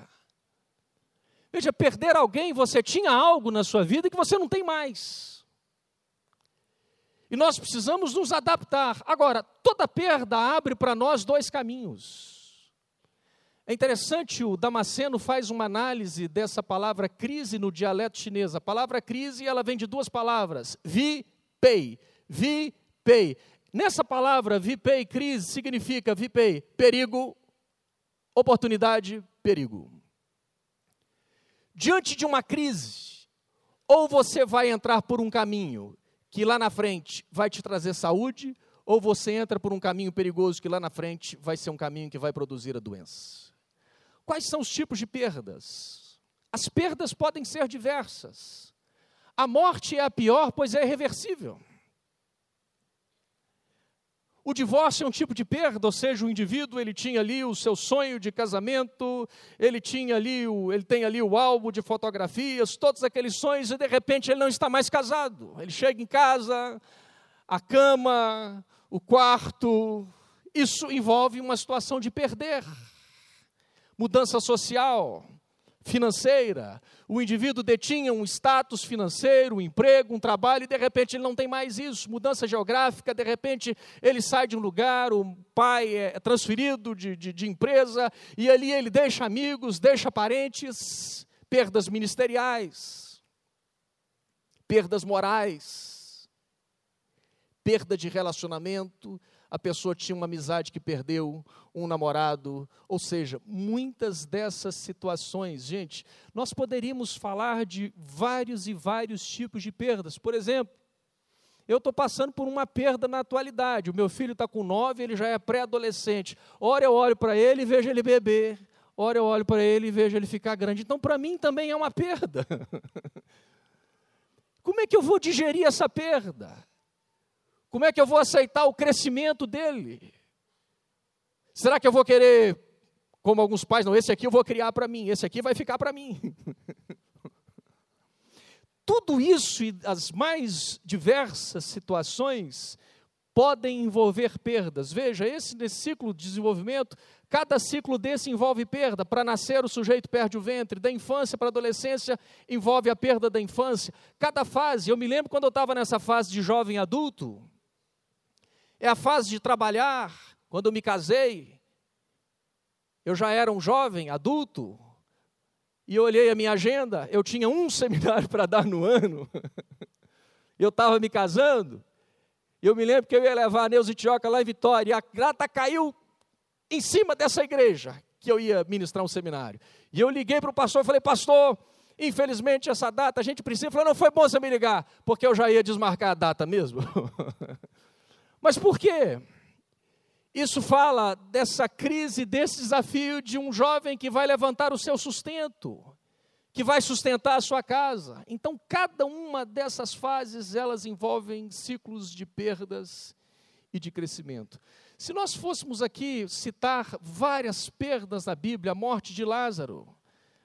Veja, perder alguém, você tinha algo na sua vida que você não tem mais. E nós precisamos nos adaptar. Agora, toda perda abre para nós dois caminhos. É interessante, o Damasceno faz uma análise dessa palavra crise no dialeto chinês. A palavra crise, ela vem de duas palavras, vi, pei, vi, pei. Nessa palavra, vi, pei, crise, significa, vi, pei, perigo, oportunidade, perigo. Diante de uma crise, ou você vai entrar por um caminho que lá na frente vai te trazer saúde, ou você entra por um caminho perigoso que lá na frente vai ser um caminho que vai produzir a doença. Quais são os tipos de perdas? As perdas podem ser diversas. A morte é a pior, pois é irreversível. O divórcio é um tipo de perda, ou seja, o indivíduo ele tinha ali o seu sonho de casamento, ele tinha ali o, ele tem ali o álbum de fotografias, todos aqueles sonhos e de repente ele não está mais casado. Ele chega em casa, a cama, o quarto isso envolve uma situação de perder. Mudança social, financeira. O indivíduo detinha um status financeiro, um emprego, um trabalho, e de repente ele não tem mais isso. Mudança geográfica, de repente ele sai de um lugar, o pai é transferido de, de, de empresa, e ali ele deixa amigos, deixa parentes, perdas ministeriais, perdas morais, perda de relacionamento, a pessoa tinha uma amizade que perdeu, um namorado, ou seja, muitas dessas situações, gente, nós poderíamos falar de vários e vários tipos de perdas. Por exemplo, eu estou passando por uma perda na atualidade. O meu filho está com nove, ele já é pré-adolescente. Ora eu olho para ele e vejo ele beber. Ora eu olho para ele e vejo ele ficar grande. Então, para mim também é uma perda. Como é que eu vou digerir essa perda? Como é que eu vou aceitar o crescimento dele? Será que eu vou querer, como alguns pais, não, esse aqui eu vou criar para mim, esse aqui vai ficar para mim? Tudo isso e as mais diversas situações podem envolver perdas. Veja, esse ciclo de desenvolvimento, cada ciclo desse envolve perda. Para nascer, o sujeito perde o ventre. Da infância para a adolescência, envolve a perda da infância. Cada fase, eu me lembro quando eu estava nessa fase de jovem adulto, é a fase de trabalhar. Quando eu me casei, eu já era um jovem, adulto, e eu olhei a minha agenda, eu tinha um seminário para dar no ano, eu estava me casando, eu me lembro que eu ia levar a Neuza Tioca lá em Vitória, e a grata caiu em cima dessa igreja, que eu ia ministrar um seminário. E eu liguei para o pastor e falei, pastor, infelizmente essa data a gente precisa. Ele falou, não foi bom você me ligar, porque eu já ia desmarcar a data mesmo. Mas por quê? Isso fala dessa crise, desse desafio de um jovem que vai levantar o seu sustento, que vai sustentar a sua casa. Então, cada uma dessas fases, elas envolvem ciclos de perdas e de crescimento. Se nós fôssemos aqui citar várias perdas na Bíblia, a morte de Lázaro,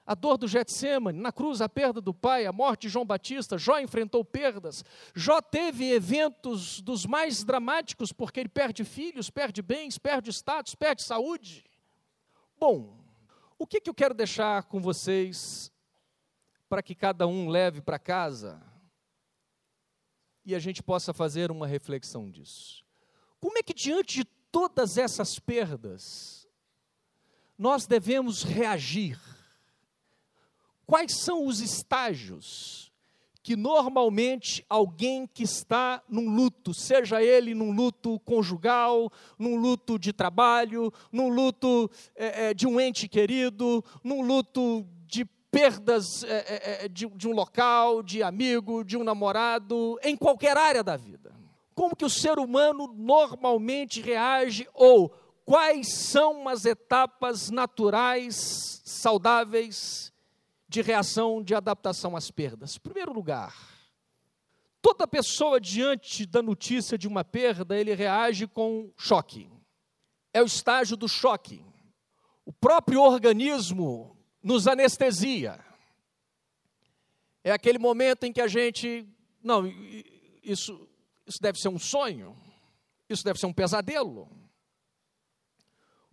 a dor do Getsemane, na cruz a perda do pai, a morte de João Batista, Jó enfrentou perdas. Jó teve eventos dos mais dramáticos porque ele perde filhos, perde bens, perde status, perde saúde. Bom, o que, que eu quero deixar com vocês para que cada um leve para casa e a gente possa fazer uma reflexão disso? Como é que diante de todas essas perdas nós devemos reagir? Quais são os estágios que normalmente alguém que está num luto, seja ele num luto conjugal, num luto de trabalho, num luto é, é, de um ente querido, num luto de perdas é, de, de um local, de amigo, de um namorado, em qualquer área da vida. Como que o ser humano normalmente reage ou quais são as etapas naturais, saudáveis, de reação de adaptação às perdas. Em primeiro lugar, toda pessoa diante da notícia de uma perda, ele reage com choque. É o estágio do choque. O próprio organismo nos anestesia. É aquele momento em que a gente, não, isso, isso deve ser um sonho, isso deve ser um pesadelo.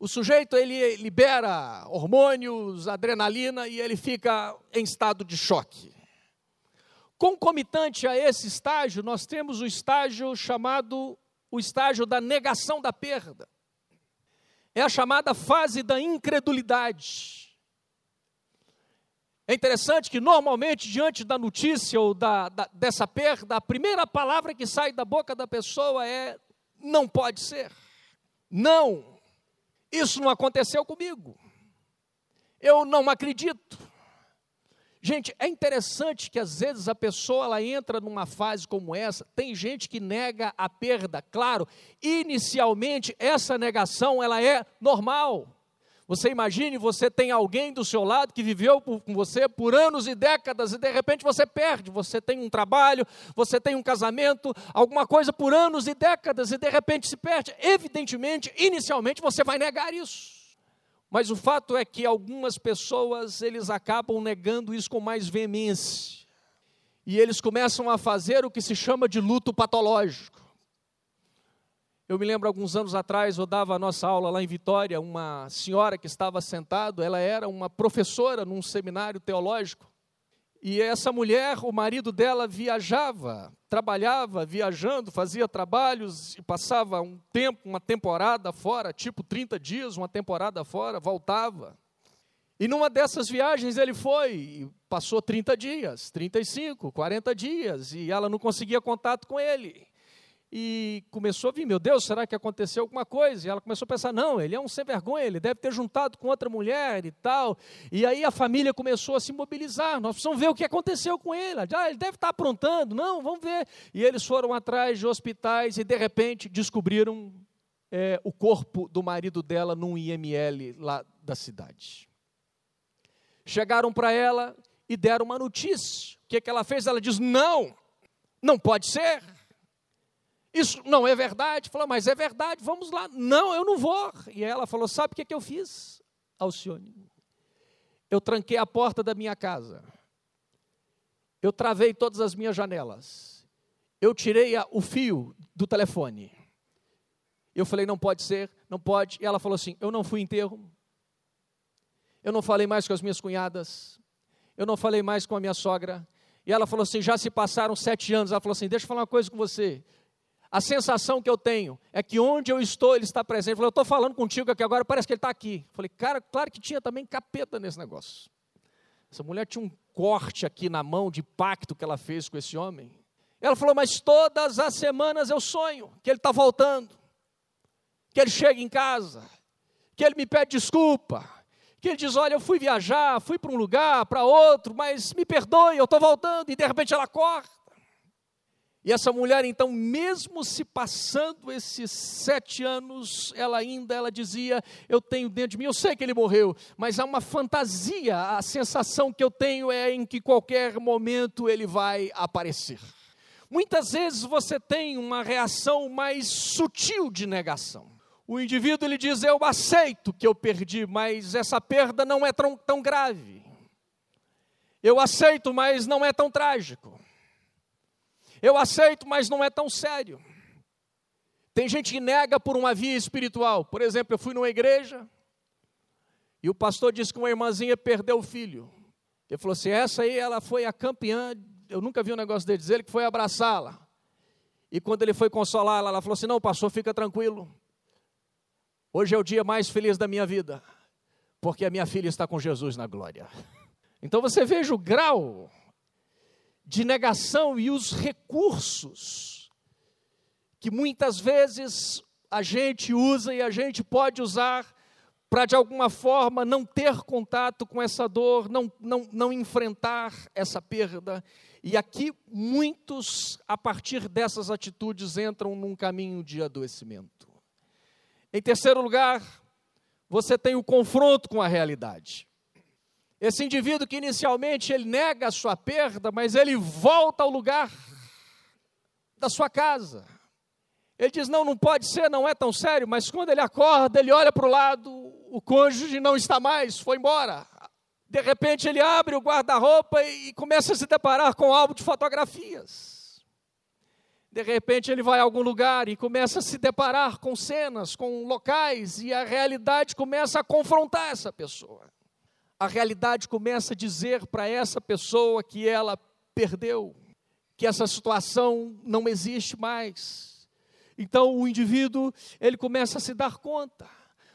O sujeito ele libera hormônios, adrenalina e ele fica em estado de choque. Concomitante a esse estágio, nós temos o estágio chamado o estágio da negação da perda. É a chamada fase da incredulidade. É interessante que, normalmente, diante da notícia ou da, da, dessa perda, a primeira palavra que sai da boca da pessoa é: não pode ser. Não. Isso não aconteceu comigo. Eu não acredito. Gente, é interessante que às vezes a pessoa ela entra numa fase como essa. Tem gente que nega a perda. Claro, inicialmente essa negação ela é normal. Você imagine, você tem alguém do seu lado que viveu com você por anos e décadas e de repente você perde. Você tem um trabalho, você tem um casamento, alguma coisa por anos e décadas e de repente se perde. Evidentemente, inicialmente você vai negar isso. Mas o fato é que algumas pessoas, eles acabam negando isso com mais veemência. E eles começam a fazer o que se chama de luto patológico. Eu me lembro alguns anos atrás, eu dava a nossa aula lá em Vitória, uma senhora que estava sentada, ela era uma professora num seminário teológico. E essa mulher, o marido dela viajava, trabalhava viajando, fazia trabalhos e passava um tempo, uma temporada fora, tipo 30 dias, uma temporada fora, voltava. E numa dessas viagens ele foi, passou 30 dias, 35, 40 dias, e ela não conseguia contato com ele e começou a vir, meu Deus, será que aconteceu alguma coisa? E ela começou a pensar, não, ele é um sem vergonha, ele deve ter juntado com outra mulher e tal. E aí a família começou a se mobilizar, nós precisamos ver o que aconteceu com ele. Ah, ele deve estar aprontando, não, vamos ver. E eles foram atrás de hospitais e de repente descobriram é, o corpo do marido dela num IML lá da cidade. Chegaram para ela e deram uma notícia. O que, é que ela fez? Ela diz, não, não pode ser isso não é verdade? Falou, mas é verdade, vamos lá. Não, eu não vou. E ela falou: Sabe o que, é que eu fiz, Alcione? Eu tranquei a porta da minha casa. Eu travei todas as minhas janelas. Eu tirei a, o fio do telefone. Eu falei: Não pode ser, não pode. E ela falou assim: Eu não fui enterro. Eu não falei mais com as minhas cunhadas. Eu não falei mais com a minha sogra. E ela falou assim: Já se passaram sete anos. Ela falou assim: Deixa eu falar uma coisa com você a sensação que eu tenho é que onde eu estou, ele está presente. Eu falei, eu estou falando contigo aqui agora, parece que ele está aqui. Eu falei, cara, claro que tinha também capeta nesse negócio. Essa mulher tinha um corte aqui na mão de pacto que ela fez com esse homem. Ela falou, mas todas as semanas eu sonho que ele está voltando, que ele chega em casa, que ele me pede desculpa, que ele diz: Olha, eu fui viajar, fui para um lugar, para outro, mas me perdoe, eu estou voltando, e de repente ela corre. E essa mulher, então, mesmo se passando esses sete anos, ela ainda, ela dizia, eu tenho dentro de mim, eu sei que ele morreu, mas há uma fantasia, a sensação que eu tenho é em que qualquer momento ele vai aparecer. Muitas vezes você tem uma reação mais sutil de negação. O indivíduo ele diz, eu aceito que eu perdi, mas essa perda não é tão, tão grave. Eu aceito, mas não é tão trágico. Eu aceito, mas não é tão sério. Tem gente que nega por uma via espiritual. Por exemplo, eu fui numa igreja e o pastor disse que uma irmãzinha perdeu o filho. Ele falou assim: essa aí ela foi a campeã. Eu nunca vi um negócio dele dizer que foi abraçá-la. E quando ele foi consolá-la, ela falou assim: não, pastor, fica tranquilo. Hoje é o dia mais feliz da minha vida, porque a minha filha está com Jesus na glória. Então você veja o grau de negação e os recursos que muitas vezes a gente usa e a gente pode usar para de alguma forma não ter contato com essa dor, não, não, não enfrentar essa perda. E aqui muitos, a partir dessas atitudes, entram num caminho de adoecimento. Em terceiro lugar, você tem o confronto com a realidade. Esse indivíduo que inicialmente ele nega a sua perda, mas ele volta ao lugar da sua casa. Ele diz: Não, não pode ser, não é tão sério, mas quando ele acorda, ele olha para o lado, o cônjuge não está mais, foi embora. De repente ele abre o guarda-roupa e começa a se deparar com um álbum de fotografias. De repente ele vai a algum lugar e começa a se deparar com cenas, com locais, e a realidade começa a confrontar essa pessoa a realidade começa a dizer para essa pessoa que ela perdeu, que essa situação não existe mais. Então o indivíduo, ele começa a se dar conta.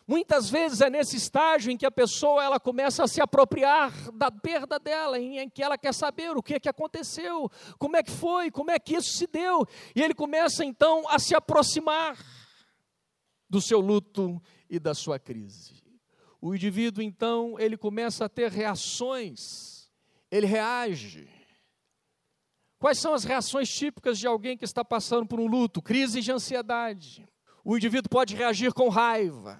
Muitas vezes é nesse estágio em que a pessoa ela começa a se apropriar da perda dela, em, que ela quer saber o que é que aconteceu, como é que foi, como é que isso se deu, e ele começa então a se aproximar do seu luto e da sua crise. O indivíduo então, ele começa a ter reações, ele reage. Quais são as reações típicas de alguém que está passando por um luto? Crise de ansiedade. O indivíduo pode reagir com raiva.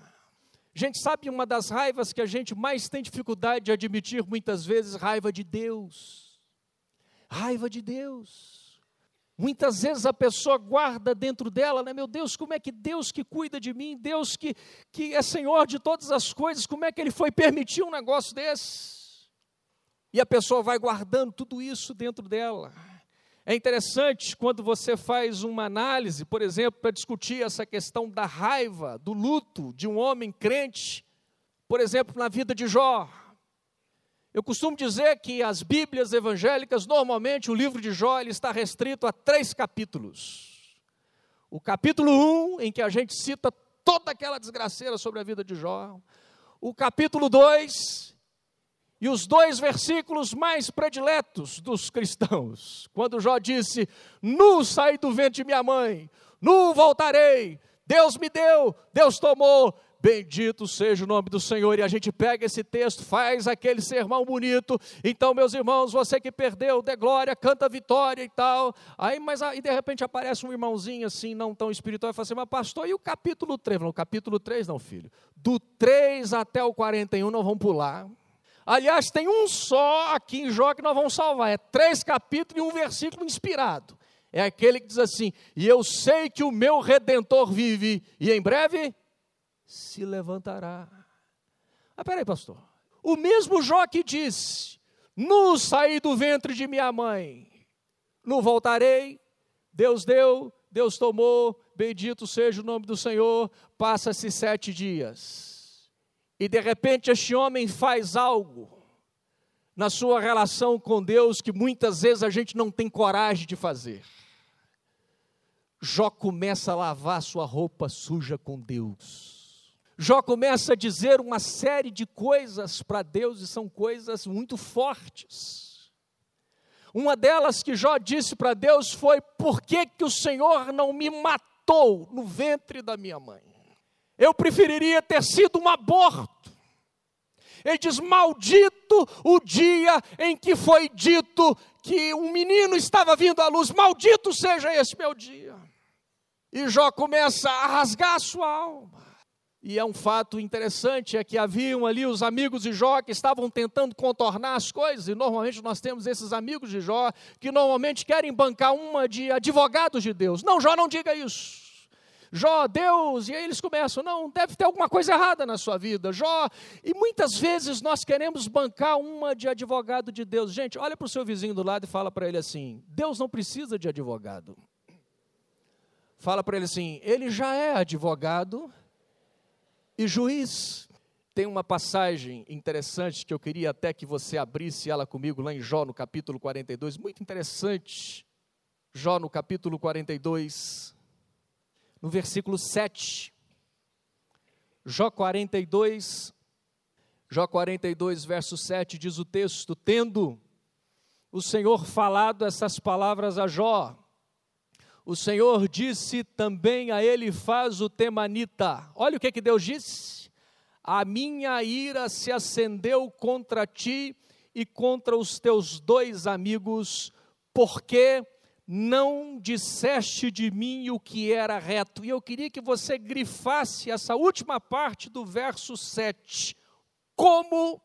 Gente, sabe uma das raivas que a gente mais tem dificuldade de admitir muitas vezes? Raiva de Deus. Raiva de Deus. Muitas vezes a pessoa guarda dentro dela, né? Meu Deus, como é que Deus que cuida de mim, Deus que, que é Senhor de todas as coisas, como é que Ele foi permitir um negócio desse? E a pessoa vai guardando tudo isso dentro dela. É interessante quando você faz uma análise, por exemplo, para discutir essa questão da raiva, do luto de um homem crente, por exemplo, na vida de Jó. Eu costumo dizer que as Bíblias evangélicas, normalmente, o livro de Jó está restrito a três capítulos. O capítulo 1, um, em que a gente cita toda aquela desgraceira sobre a vida de Jó. O capítulo 2, e os dois versículos mais prediletos dos cristãos, quando Jó disse: Nu saí do ventre de minha mãe, nu voltarei, Deus me deu, Deus tomou, bendito seja o nome do Senhor. E a gente pega esse texto, faz aquele sermão bonito. Então, meus irmãos, você que perdeu, dê glória, canta vitória e tal. Aí, mas aí de repente aparece um irmãozinho assim, não tão espiritual, e fala assim: Mas pastor, e o capítulo 3? Não, capítulo 3 não, filho. Do 3 até o 41 não vamos pular. Aliás, tem um só aqui em Jó que nós vamos salvar. É três capítulos e um versículo inspirado. É aquele que diz assim: E eu sei que o meu redentor vive, e em breve se levantará. Ah, peraí, pastor. O mesmo Jó que diz: No saí do ventre de minha mãe, no voltarei, Deus deu, Deus tomou, bendito seja o nome do Senhor, passa-se sete dias e de repente este homem faz algo na sua relação com Deus que muitas vezes a gente não tem coragem de fazer. Jó começa a lavar sua roupa suja com Deus. Jó começa a dizer uma série de coisas para Deus e são coisas muito fortes. Uma delas que Jó disse para Deus foi: Por que, que o Senhor não me matou no ventre da minha mãe? Eu preferiria ter sido um aborto. Ele diz: Maldito o dia em que foi dito que um menino estava vindo à luz, maldito seja esse meu dia. E Jó começa a rasgar a sua alma. E é um fato interessante é que haviam ali os amigos de Jó que estavam tentando contornar as coisas, e normalmente nós temos esses amigos de Jó que normalmente querem bancar uma de advogados de Deus. Não, Jó não diga isso. Jó, Deus, e aí eles começam, não, deve ter alguma coisa errada na sua vida, Jó, e muitas vezes nós queremos bancar uma de advogado de Deus. Gente, olha para o seu vizinho do lado e fala para ele assim: Deus não precisa de advogado. Fala para ele assim: ele já é advogado e juiz. Tem uma passagem interessante que eu queria até que você abrisse ela comigo lá em Jó, no capítulo 42, muito interessante. Jó, no capítulo 42 no versículo 7. Jó 42, Jó 42, verso 7 diz o texto: Tendo o Senhor falado essas palavras a Jó, o Senhor disse também a ele: Faz o temanita. Olha o que, que Deus disse: A minha ira se acendeu contra ti e contra os teus dois amigos, porque não disseste de mim o que era reto. E eu queria que você grifasse essa última parte do verso 7. Como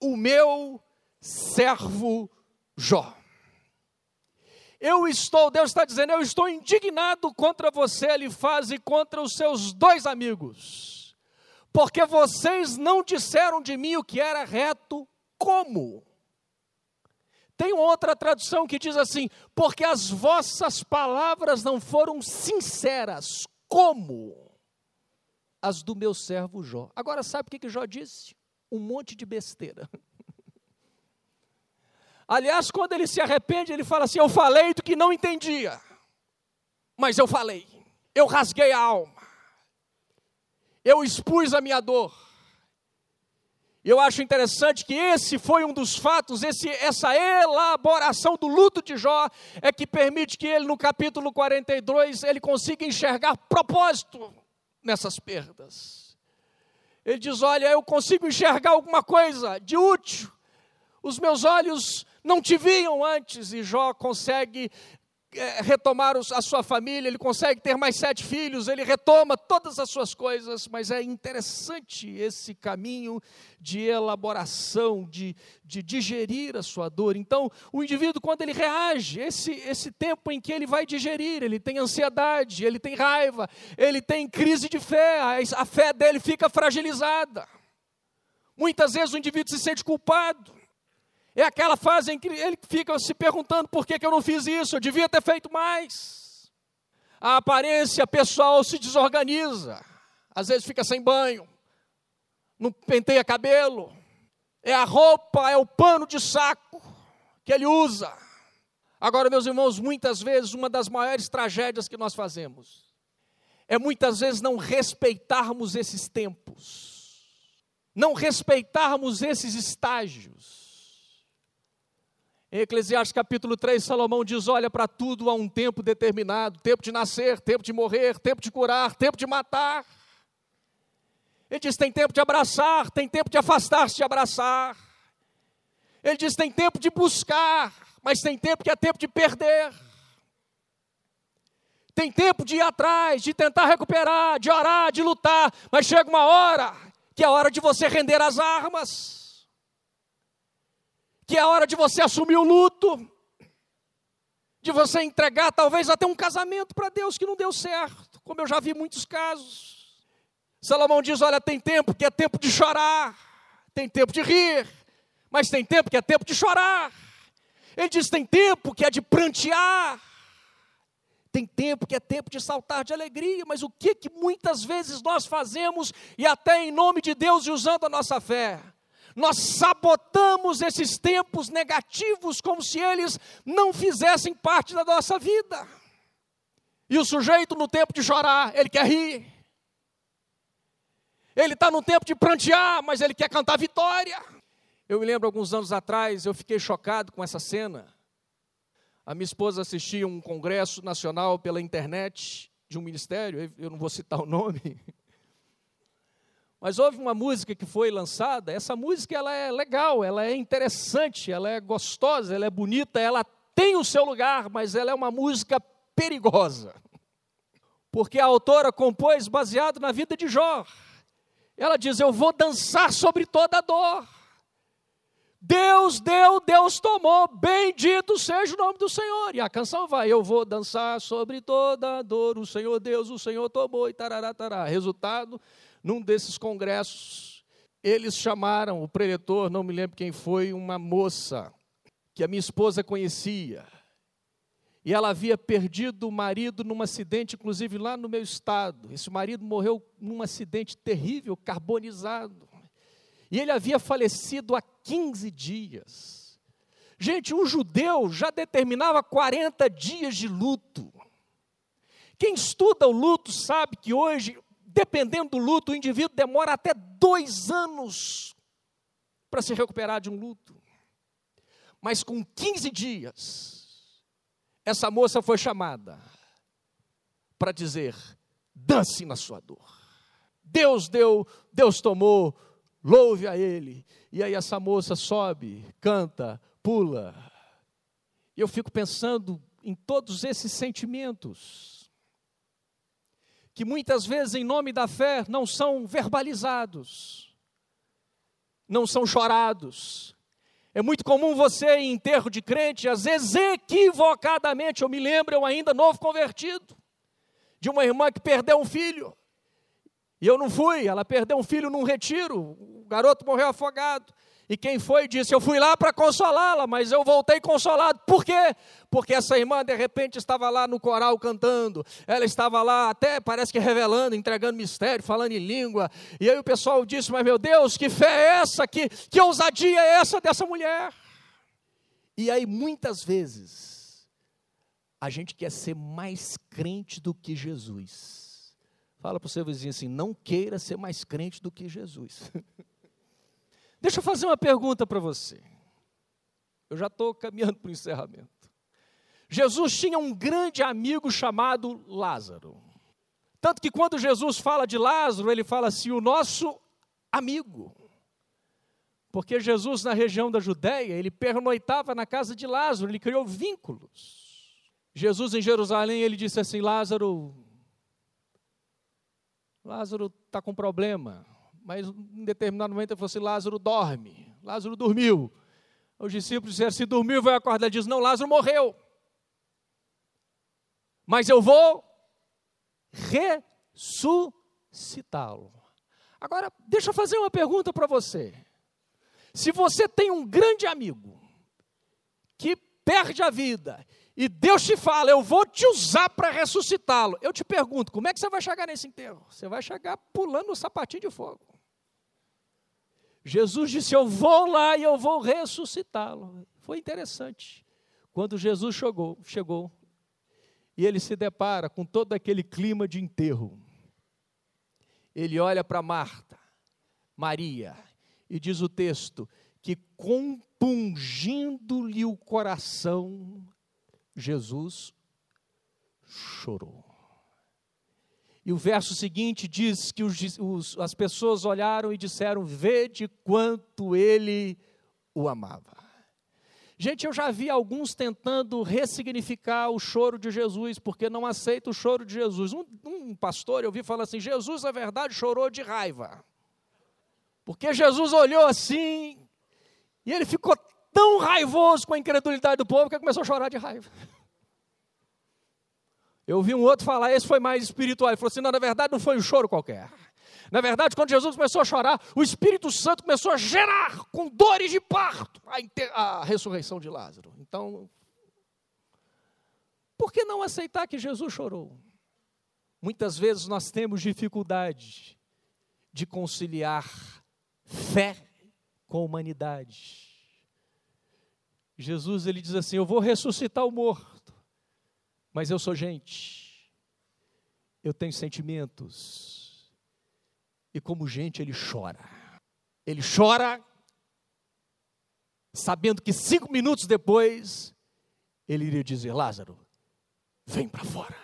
o meu servo Jó. Eu estou, Deus está dizendo, eu estou indignado contra você, Elifaz, e contra os seus dois amigos, porque vocês não disseram de mim o que era reto, como? Tem outra tradução que diz assim: porque as vossas palavras não foram sinceras, como as do meu servo Jó. Agora, sabe o que, que Jó disse? Um monte de besteira. Aliás, quando ele se arrepende, ele fala assim: Eu falei do que não entendia, mas eu falei, eu rasguei a alma, eu expus a minha dor eu acho interessante que esse foi um dos fatos, esse, essa elaboração do luto de Jó é que permite que ele, no capítulo 42, ele consiga enxergar propósito nessas perdas. Ele diz: Olha, eu consigo enxergar alguma coisa de útil. Os meus olhos não te viam antes, e Jó consegue é, retomar a sua família, ele consegue ter mais sete filhos, ele retoma todas as suas coisas, mas é interessante esse caminho de elaboração, de, de digerir a sua dor. Então, o indivíduo, quando ele reage, esse, esse tempo em que ele vai digerir, ele tem ansiedade, ele tem raiva, ele tem crise de fé, a fé dele fica fragilizada. Muitas vezes o indivíduo se sente culpado. É aquela fase em que ele fica se perguntando por que, que eu não fiz isso, eu devia ter feito mais. A aparência pessoal se desorganiza, às vezes fica sem banho, não penteia cabelo, é a roupa, é o pano de saco que ele usa. Agora, meus irmãos, muitas vezes uma das maiores tragédias que nós fazemos é muitas vezes não respeitarmos esses tempos, não respeitarmos esses estágios. Em Eclesiastes capítulo 3, Salomão diz: Olha, para tudo há um tempo determinado: tempo de nascer, tempo de morrer, tempo de curar, tempo de matar. Ele diz: tem tempo de abraçar, tem tempo de afastar-se de abraçar. Ele diz: tem tempo de buscar, mas tem tempo que é tempo de perder. Tem tempo de ir atrás, de tentar recuperar, de orar, de lutar, mas chega uma hora que é a hora de você render as armas, que é a hora de você assumir o luto, de você entregar talvez até um casamento para Deus que não deu certo, como eu já vi muitos casos. Salomão diz: Olha, tem tempo que é tempo de chorar, tem tempo de rir, mas tem tempo que é tempo de chorar. Ele diz: tem tempo que é de prantear, tem tempo que é tempo de saltar de alegria, mas o que que muitas vezes nós fazemos e até em nome de Deus e usando a nossa fé? Nós sabotamos esses tempos negativos como se eles não fizessem parte da nossa vida. E o sujeito no tempo de chorar, ele quer rir. Ele está no tempo de prantear, mas ele quer cantar vitória. Eu me lembro alguns anos atrás, eu fiquei chocado com essa cena. A minha esposa assistia um congresso nacional pela internet de um ministério, eu não vou citar o nome. Mas houve uma música que foi lançada, essa música ela é legal, ela é interessante, ela é gostosa, ela é bonita, ela tem o seu lugar, mas ela é uma música perigosa. Porque a autora compôs baseado na vida de Jó. Ela diz: Eu vou dançar sobre toda a dor. Deus deu, Deus tomou, bendito seja o nome do Senhor. E a canção vai: Eu vou dançar sobre toda a dor, o Senhor Deus, o Senhor tomou, e tarará. Resultado, num desses congressos, eles chamaram o preletor, não me lembro quem foi, uma moça que a minha esposa conhecia. E ela havia perdido o marido num acidente, inclusive lá no meu estado. Esse marido morreu num acidente terrível, carbonizado. E ele havia falecido há 15 dias. Gente, um judeu já determinava 40 dias de luto. Quem estuda o luto sabe que hoje, dependendo do luto, o indivíduo demora até dois anos para se recuperar de um luto. Mas com 15 dias, essa moça foi chamada para dizer: dance na sua dor. Deus deu, Deus tomou, louve a Ele. E aí essa moça sobe, canta, pula. Eu fico pensando em todos esses sentimentos, que muitas vezes, em nome da fé, não são verbalizados, não são chorados. É muito comum você, em enterro de crente, às vezes equivocadamente, eu me lembro, eu ainda novo convertido, de uma irmã que perdeu um filho. E eu não fui, ela perdeu um filho num retiro, o garoto morreu afogado. E quem foi disse: Eu fui lá para consolá-la, mas eu voltei consolado. Por quê? Porque essa irmã, de repente, estava lá no coral cantando, ela estava lá, até parece que revelando, entregando mistério, falando em língua. E aí o pessoal disse: Mas meu Deus, que fé é essa? Que, que ousadia é essa dessa mulher? E aí, muitas vezes, a gente quer ser mais crente do que Jesus. Fala para o seu vizinho assim: não queira ser mais crente do que Jesus. Deixa eu fazer uma pergunta para você. Eu já estou caminhando para o encerramento. Jesus tinha um grande amigo chamado Lázaro. Tanto que quando Jesus fala de Lázaro, ele fala assim: o nosso amigo. Porque Jesus, na região da Judéia, ele pernoitava na casa de Lázaro, ele criou vínculos. Jesus em Jerusalém, ele disse assim: Lázaro, Lázaro está com problema. Mas em determinado momento ele falou assim: Lázaro dorme. Lázaro dormiu. Os discípulos disseram: se dormiu, vai acordar. Ele diz: não, Lázaro morreu. Mas eu vou ressuscitá-lo. Agora, deixa eu fazer uma pergunta para você. Se você tem um grande amigo, que perde a vida e Deus te fala, eu vou te usar para ressuscitá-lo. Eu te pergunto, como é que você vai chegar nesse enterro? Você vai chegar pulando o sapatinho de fogo. Jesus disse: Eu vou lá e eu vou ressuscitá-lo. Foi interessante. Quando Jesus chegou, chegou e ele se depara com todo aquele clima de enterro, ele olha para Marta, Maria, e diz o texto que compungindo-lhe o coração, Jesus chorou. E o verso seguinte diz que os, os, as pessoas olharam e disseram: Vede quanto ele o amava. Gente, eu já vi alguns tentando ressignificar o choro de Jesus, porque não aceita o choro de Jesus. Um, um pastor, eu vi falar assim: Jesus, na verdade, chorou de raiva. Porque Jesus olhou assim, e ele ficou tão raivoso com a incredulidade do povo que começou a chorar de raiva. Eu ouvi um outro falar, esse foi mais espiritual. Ele falou assim: não, na verdade não foi um choro qualquer. Na verdade, quando Jesus começou a chorar, o Espírito Santo começou a gerar com dores de parto a, a ressurreição de Lázaro. Então, por que não aceitar que Jesus chorou? Muitas vezes nós temos dificuldade de conciliar fé com humanidade. Jesus ele diz assim: Eu vou ressuscitar o morto, mas eu sou gente, eu tenho sentimentos, e como gente ele chora. Ele chora, sabendo que cinco minutos depois ele iria dizer: Lázaro, vem para fora.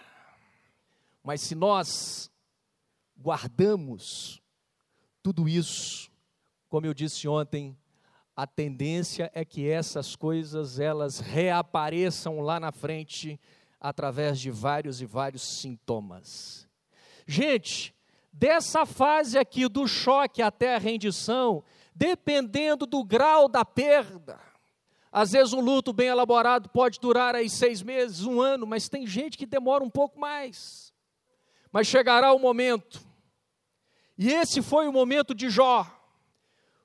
Mas se nós guardamos tudo isso, como eu disse ontem, a tendência é que essas coisas elas reapareçam lá na frente através de vários e vários sintomas. Gente, dessa fase aqui do choque até a rendição, dependendo do grau da perda, às vezes um luto bem elaborado pode durar aí seis meses, um ano, mas tem gente que demora um pouco mais. Mas chegará o momento, e esse foi o momento de Jó.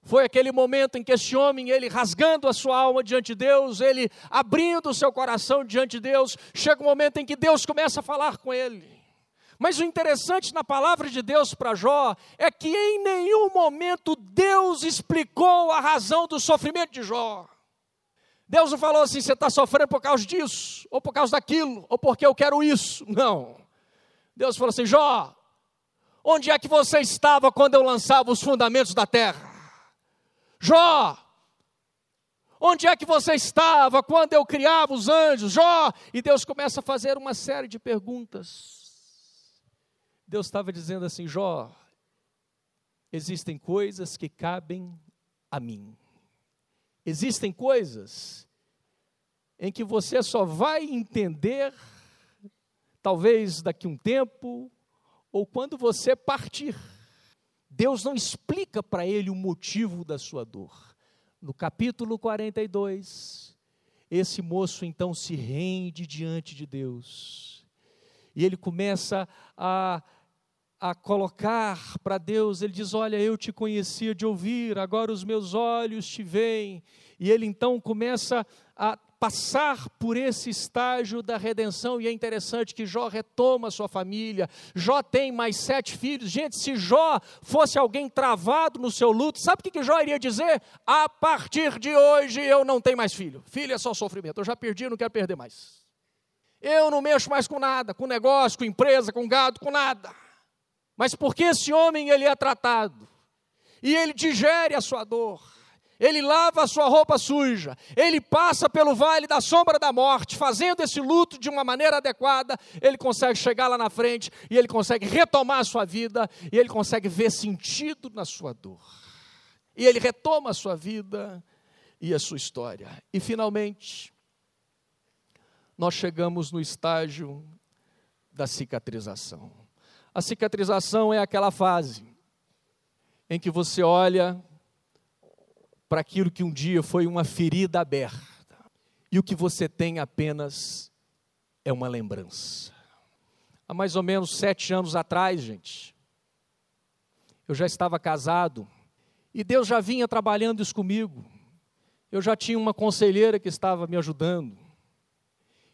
Foi aquele momento em que esse homem, ele rasgando a sua alma diante de Deus, ele abrindo o seu coração diante de Deus, chega um momento em que Deus começa a falar com ele. Mas o interessante na palavra de Deus para Jó é que em nenhum momento Deus explicou a razão do sofrimento de Jó. Deus não falou assim, você está sofrendo por causa disso, ou por causa daquilo, ou porque eu quero isso. Não. Deus falou assim: Jó, onde é que você estava quando eu lançava os fundamentos da terra? Jó, onde é que você estava quando eu criava os anjos? Jó, e Deus começa a fazer uma série de perguntas. Deus estava dizendo assim: Jó, existem coisas que cabem a mim. Existem coisas em que você só vai entender, talvez daqui um tempo, ou quando você partir. Deus não explica para ele o motivo da sua dor. No capítulo 42, esse moço então se rende diante de Deus. E ele começa a, a colocar para Deus, ele diz: Olha, eu te conhecia de ouvir, agora os meus olhos te veem. E ele então começa a passar por esse estágio da redenção, e é interessante que Jó retoma sua família. Jó tem mais sete filhos. Gente, se Jó fosse alguém travado no seu luto, sabe o que, Jó iria dizer? A partir de hoje eu não tenho mais filho. Filho é só sofrimento. Eu já perdi, não quero perder mais. Eu não mexo mais com nada, com negócio, com empresa, com gado, com nada. Mas porque esse homem ele é tratado e ele digere a sua dor ele lava a sua roupa suja, ele passa pelo vale da sombra da morte, fazendo esse luto de uma maneira adequada, ele consegue chegar lá na frente e ele consegue retomar a sua vida e ele consegue ver sentido na sua dor. E ele retoma a sua vida e a sua história. E finalmente, nós chegamos no estágio da cicatrização. A cicatrização é aquela fase em que você olha para aquilo que um dia foi uma ferida aberta. E o que você tem apenas é uma lembrança. Há mais ou menos sete anos atrás, gente, eu já estava casado e Deus já vinha trabalhando isso comigo. eu já tinha uma conselheira que estava me ajudando.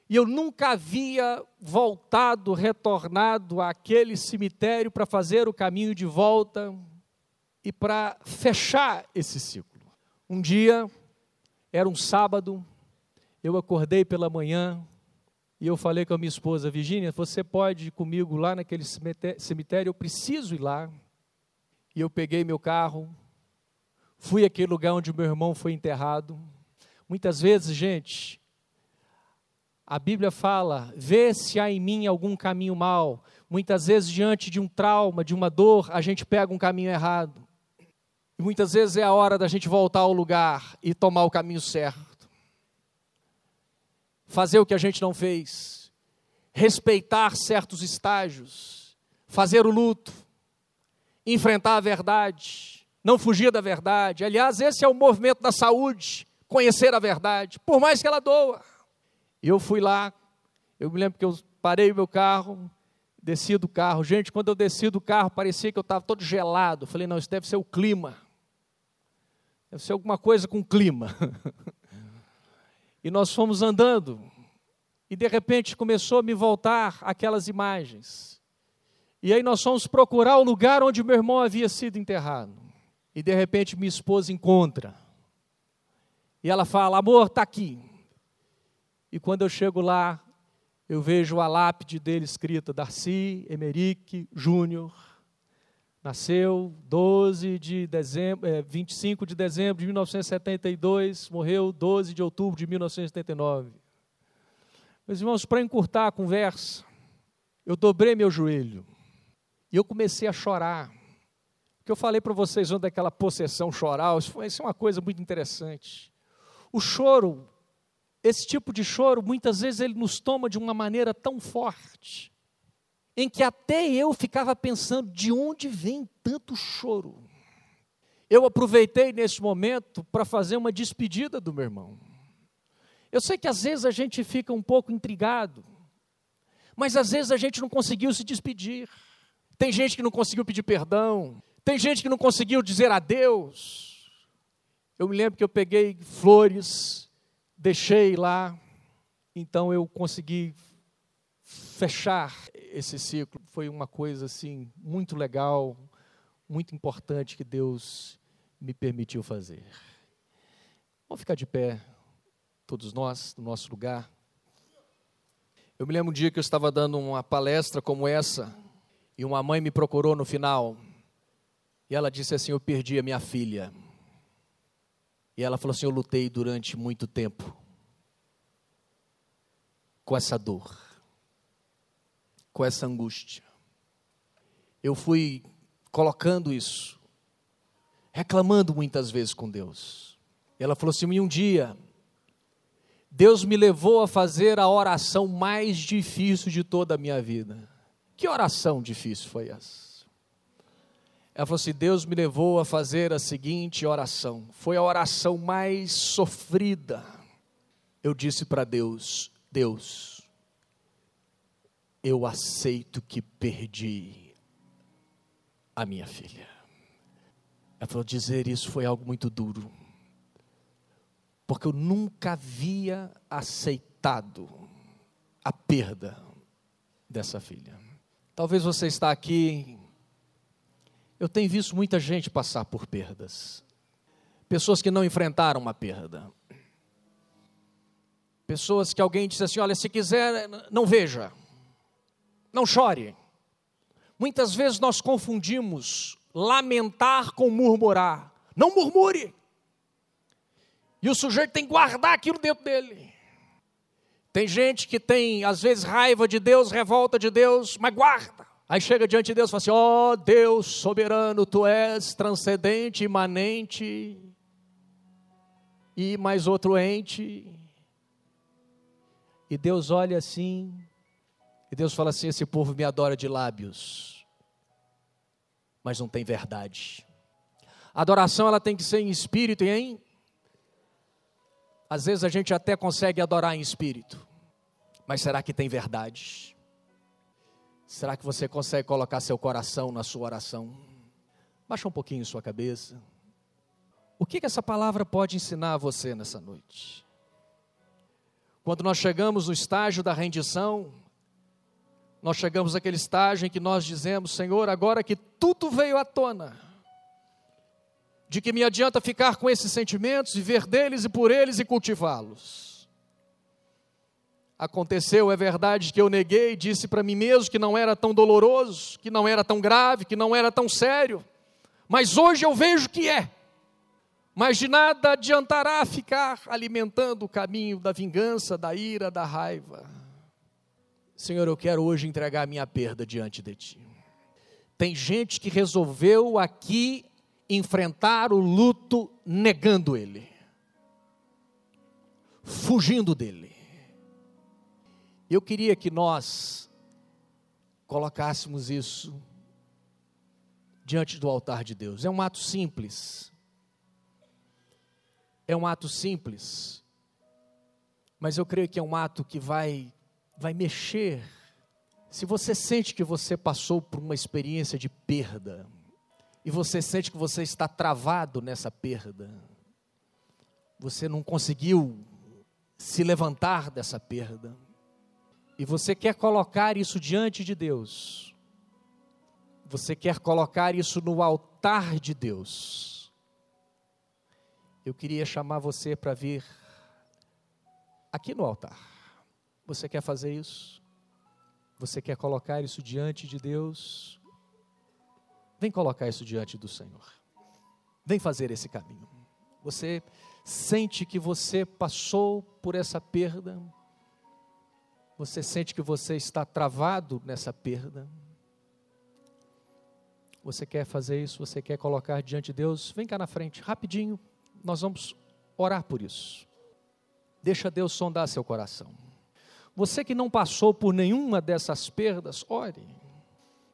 E eu nunca havia voltado, retornado àquele cemitério para fazer o caminho de volta e para fechar esse ciclo. Um dia, era um sábado, eu acordei pela manhã e eu falei com a minha esposa, Virginia, você pode ir comigo lá naquele cemitério, eu preciso ir lá. E eu peguei meu carro, fui àquele lugar onde meu irmão foi enterrado. Muitas vezes, gente, a Bíblia fala: vê se há em mim algum caminho mal. Muitas vezes, diante de um trauma, de uma dor, a gente pega um caminho errado. E muitas vezes é a hora da gente voltar ao lugar e tomar o caminho certo. Fazer o que a gente não fez. Respeitar certos estágios. Fazer o luto. Enfrentar a verdade. Não fugir da verdade. Aliás, esse é o movimento da saúde. Conhecer a verdade, por mais que ela doa. Eu fui lá, eu me lembro que eu parei o meu carro, desci do carro. Gente, quando eu desci do carro, parecia que eu estava todo gelado. Falei, não, isso deve ser o clima. Deve ser alguma coisa com clima. e nós fomos andando. E de repente começou a me voltar aquelas imagens. E aí nós fomos procurar o lugar onde meu irmão havia sido enterrado. E de repente minha esposa encontra. E ela fala: Amor, está aqui. E quando eu chego lá, eu vejo a lápide dele escrita: Darcy Emerick Júnior. Nasceu 12 de dezembro, é, 25 de dezembro de 1972, morreu 12 de outubro de 1979. Meus irmãos, para encurtar a conversa, eu dobrei meu joelho e eu comecei a chorar. O que eu falei para vocês ontem daquela possessão choral, isso, foi, isso é uma coisa muito interessante. O choro esse tipo de choro, muitas vezes, ele nos toma de uma maneira tão forte, em que até eu ficava pensando: de onde vem tanto choro? Eu aproveitei nesse momento para fazer uma despedida do meu irmão. Eu sei que às vezes a gente fica um pouco intrigado, mas às vezes a gente não conseguiu se despedir. Tem gente que não conseguiu pedir perdão, tem gente que não conseguiu dizer adeus. Eu me lembro que eu peguei flores deixei lá, então eu consegui fechar esse ciclo. Foi uma coisa assim muito legal, muito importante que Deus me permitiu fazer. Vamos ficar de pé, todos nós, no nosso lugar. Eu me lembro um dia que eu estava dando uma palestra como essa, e uma mãe me procurou no final, e ela disse assim: Eu perdi a minha filha. E ela falou assim: Eu lutei durante muito tempo com essa dor, com essa angústia. Eu fui colocando isso, reclamando muitas vezes com Deus. Ela falou assim: um dia, Deus me levou a fazer a oração mais difícil de toda a minha vida. Que oração difícil foi essa? Ela falou assim: Deus me levou a fazer a seguinte oração. Foi a oração mais sofrida. Eu disse para Deus: Deus, eu aceito que perdi a minha filha. Ela falou: dizer isso foi algo muito duro, porque eu nunca havia aceitado a perda dessa filha. Talvez você está aqui eu tenho visto muita gente passar por perdas. Pessoas que não enfrentaram uma perda. Pessoas que alguém disse assim: olha, se quiser, não veja, não chore. Muitas vezes nós confundimos lamentar com murmurar. Não murmure. E o sujeito tem que guardar aquilo dentro dele. Tem gente que tem, às vezes, raiva de Deus, revolta de Deus, mas guarda. Aí chega diante de Deus e fala assim: ó oh, Deus soberano, tu és transcendente, imanente, e mais outro ente. E Deus olha assim, e Deus fala assim: esse povo me adora de lábios, mas não tem verdade. A adoração ela tem que ser em espírito e em. Às vezes a gente até consegue adorar em espírito, mas será que tem verdade? Será que você consegue colocar seu coração na sua oração? Baixa um pouquinho sua cabeça. O que, que essa palavra pode ensinar a você nessa noite? Quando nós chegamos no estágio da rendição, nós chegamos àquele estágio em que nós dizemos: Senhor, agora que tudo veio à tona, de que me adianta ficar com esses sentimentos, viver deles e por eles e cultivá-los. Aconteceu, é verdade, que eu neguei, disse para mim mesmo que não era tão doloroso, que não era tão grave, que não era tão sério, mas hoje eu vejo que é. Mas de nada adiantará ficar alimentando o caminho da vingança, da ira, da raiva. Senhor, eu quero hoje entregar a minha perda diante de Ti. Tem gente que resolveu aqui enfrentar o luto negando ele, fugindo dele. Eu queria que nós colocássemos isso diante do altar de Deus. É um ato simples. É um ato simples. Mas eu creio que é um ato que vai vai mexer. Se você sente que você passou por uma experiência de perda, e você sente que você está travado nessa perda, você não conseguiu se levantar dessa perda, e você quer colocar isso diante de Deus, você quer colocar isso no altar de Deus, eu queria chamar você para vir aqui no altar. Você quer fazer isso? Você quer colocar isso diante de Deus? Vem colocar isso diante do Senhor. Vem fazer esse caminho. Você sente que você passou por essa perda. Você sente que você está travado nessa perda. Você quer fazer isso, você quer colocar diante de Deus, vem cá na frente, rapidinho, nós vamos orar por isso. Deixa Deus sondar seu coração. Você que não passou por nenhuma dessas perdas, ore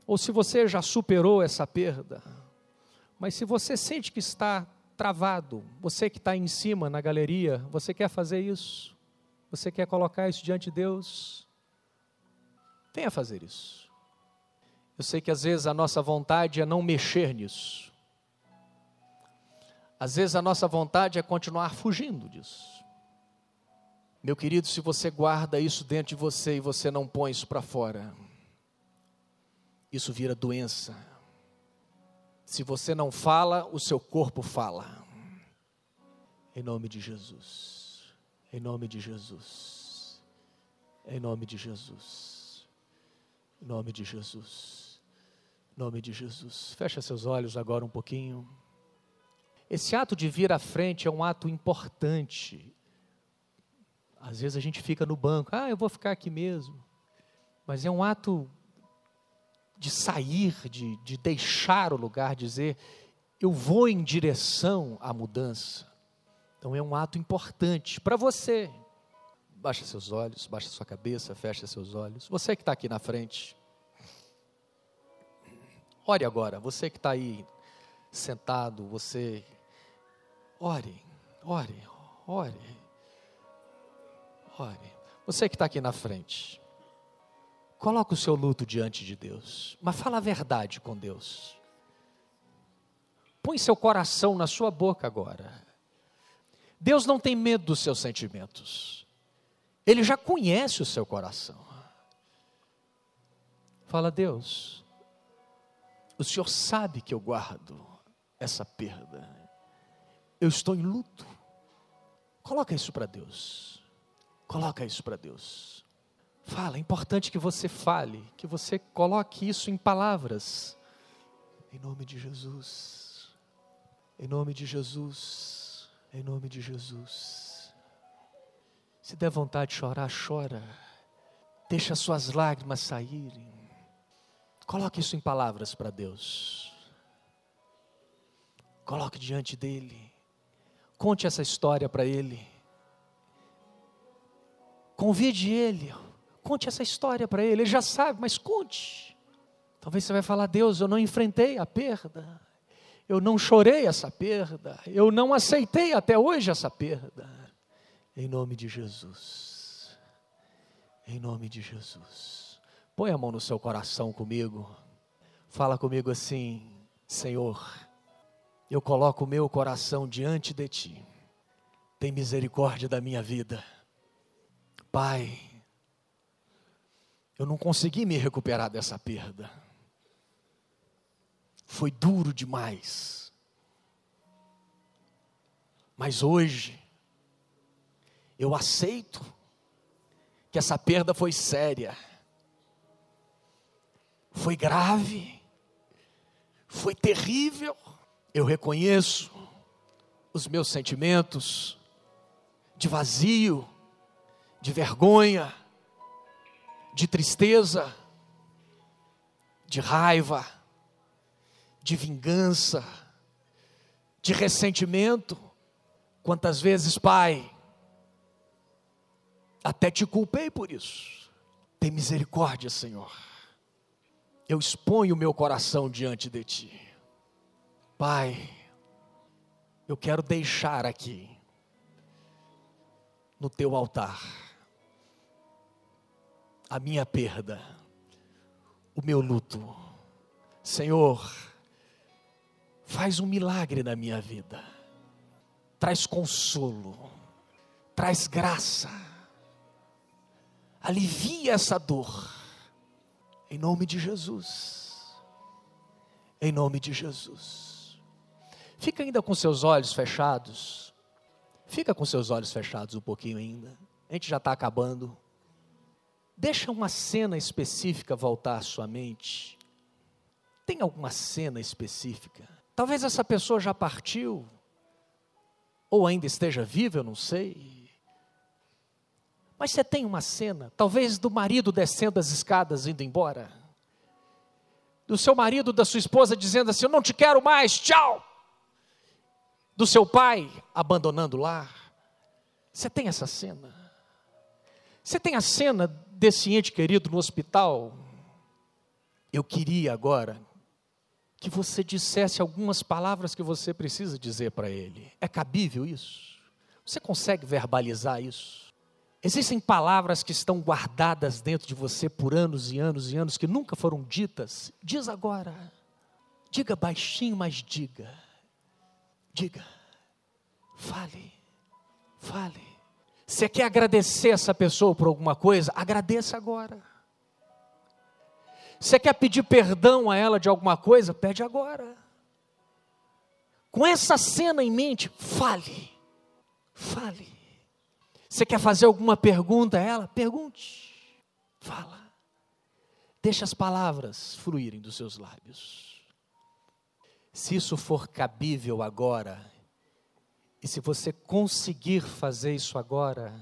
ou se você já superou essa perda, mas se você sente que está travado, você que está em cima na galeria, você quer fazer isso? Você quer colocar isso diante de Deus? Venha fazer isso. Eu sei que às vezes a nossa vontade é não mexer nisso. Às vezes a nossa vontade é continuar fugindo disso. Meu querido, se você guarda isso dentro de você e você não põe isso para fora, isso vira doença. Se você não fala, o seu corpo fala. Em nome de Jesus. Em nome de Jesus. Em nome de Jesus. Em nome de Jesus. Em nome de Jesus. Fecha seus olhos agora um pouquinho. Esse ato de vir à frente é um ato importante. Às vezes a gente fica no banco, ah, eu vou ficar aqui mesmo. Mas é um ato de sair, de, de deixar o lugar, dizer, eu vou em direção à mudança. Então é um ato importante para você. Baixa seus olhos, baixa sua cabeça, fecha seus olhos. Você que está aqui na frente. Ore agora, você que está aí sentado, você. Ore, ore, ore. Ore. Você que está aqui na frente. Coloca o seu luto diante de Deus, mas fala a verdade com Deus. Põe seu coração na sua boca agora. Deus não tem medo dos seus sentimentos. Ele já conhece o seu coração. Fala, Deus, o Senhor sabe que eu guardo essa perda. Eu estou em luto. Coloca isso para Deus. Coloca isso para Deus. Fala, é importante que você fale, que você coloque isso em palavras. Em nome de Jesus. Em nome de Jesus. Em nome de Jesus. Se der vontade de chorar, chora. Deixa suas lágrimas saírem. Coloque isso em palavras para Deus. Coloque diante dele. Conte essa história para ele. Convide ele Conte essa história para ele, ele já sabe, mas conte. Talvez você vai falar: Deus, eu não enfrentei a perda, eu não chorei essa perda, eu não aceitei até hoje essa perda. Em nome de Jesus, em nome de Jesus. Põe a mão no seu coração comigo, fala comigo assim: Senhor, eu coloco o meu coração diante de ti. Tem misericórdia da minha vida. Pai, eu não consegui me recuperar dessa perda. Foi duro demais. Mas hoje, eu aceito que essa perda foi séria, foi grave, foi terrível. Eu reconheço os meus sentimentos de vazio, de vergonha, de tristeza, de raiva, de vingança, de ressentimento. Quantas vezes, Pai, até te culpei por isso. Tem misericórdia, Senhor. Eu exponho o meu coração diante de Ti. Pai, eu quero deixar aqui, no Teu altar, a minha perda, o meu luto. Senhor, faz um milagre na minha vida, traz consolo, traz graça alivia essa dor. Em nome de Jesus. Em nome de Jesus. Fica ainda com seus olhos fechados. Fica com seus olhos fechados um pouquinho ainda. A gente já está acabando. Deixa uma cena específica voltar à sua mente. Tem alguma cena específica? Talvez essa pessoa já partiu, ou ainda esteja viva, eu não sei. Mas você tem uma cena, talvez do marido descendo as escadas indo embora, do seu marido, da sua esposa dizendo assim: Eu não te quero mais, tchau. Do seu pai abandonando o lar. Você tem essa cena? Você tem a cena desse ente querido no hospital? Eu queria agora que você dissesse algumas palavras que você precisa dizer para ele. É cabível isso? Você consegue verbalizar isso? Existem palavras que estão guardadas dentro de você por anos e anos e anos que nunca foram ditas. Diz agora. Diga baixinho, mas diga. Diga. Fale. Fale. Você quer agradecer essa pessoa por alguma coisa? Agradeça agora. Você quer pedir perdão a ela de alguma coisa? Pede agora. Com essa cena em mente, fale. Fale. Você quer fazer alguma pergunta a ela? Pergunte. Fala. Deixa as palavras fluírem dos seus lábios. Se isso for cabível agora, e se você conseguir fazer isso agora,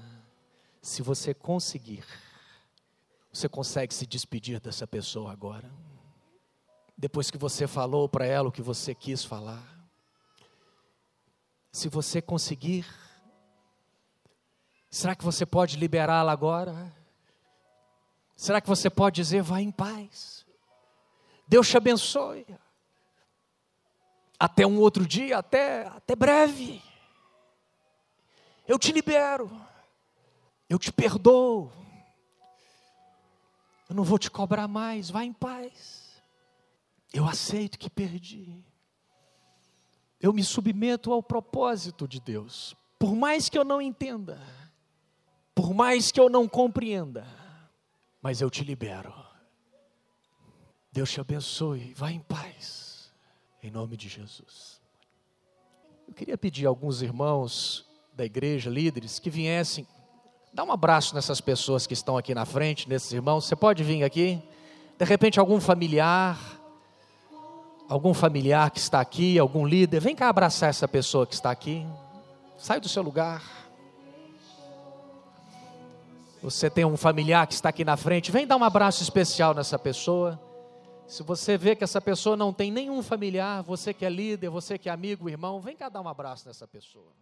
se você conseguir, você consegue se despedir dessa pessoa agora. Depois que você falou para ela o que você quis falar. Se você conseguir, Será que você pode liberá-la agora? Será que você pode dizer, vá em paz? Deus te abençoe. Até um outro dia, até, até breve. Eu te libero. Eu te perdoo. Eu não vou te cobrar mais. Vá em paz. Eu aceito que perdi. Eu me submeto ao propósito de Deus. Por mais que eu não entenda por mais que eu não compreenda, mas eu te libero. Deus te abençoe, vá em paz, em nome de Jesus. Eu queria pedir a alguns irmãos da igreja, líderes, que viessem, dar um abraço nessas pessoas que estão aqui na frente, nesses irmãos. Você pode vir aqui, de repente, algum familiar, algum familiar que está aqui, algum líder, vem cá abraçar essa pessoa que está aqui. Sai do seu lugar. Você tem um familiar que está aqui na frente, vem dar um abraço especial nessa pessoa. Se você vê que essa pessoa não tem nenhum familiar, você que é líder, você que é amigo, irmão, vem cá dar um abraço nessa pessoa.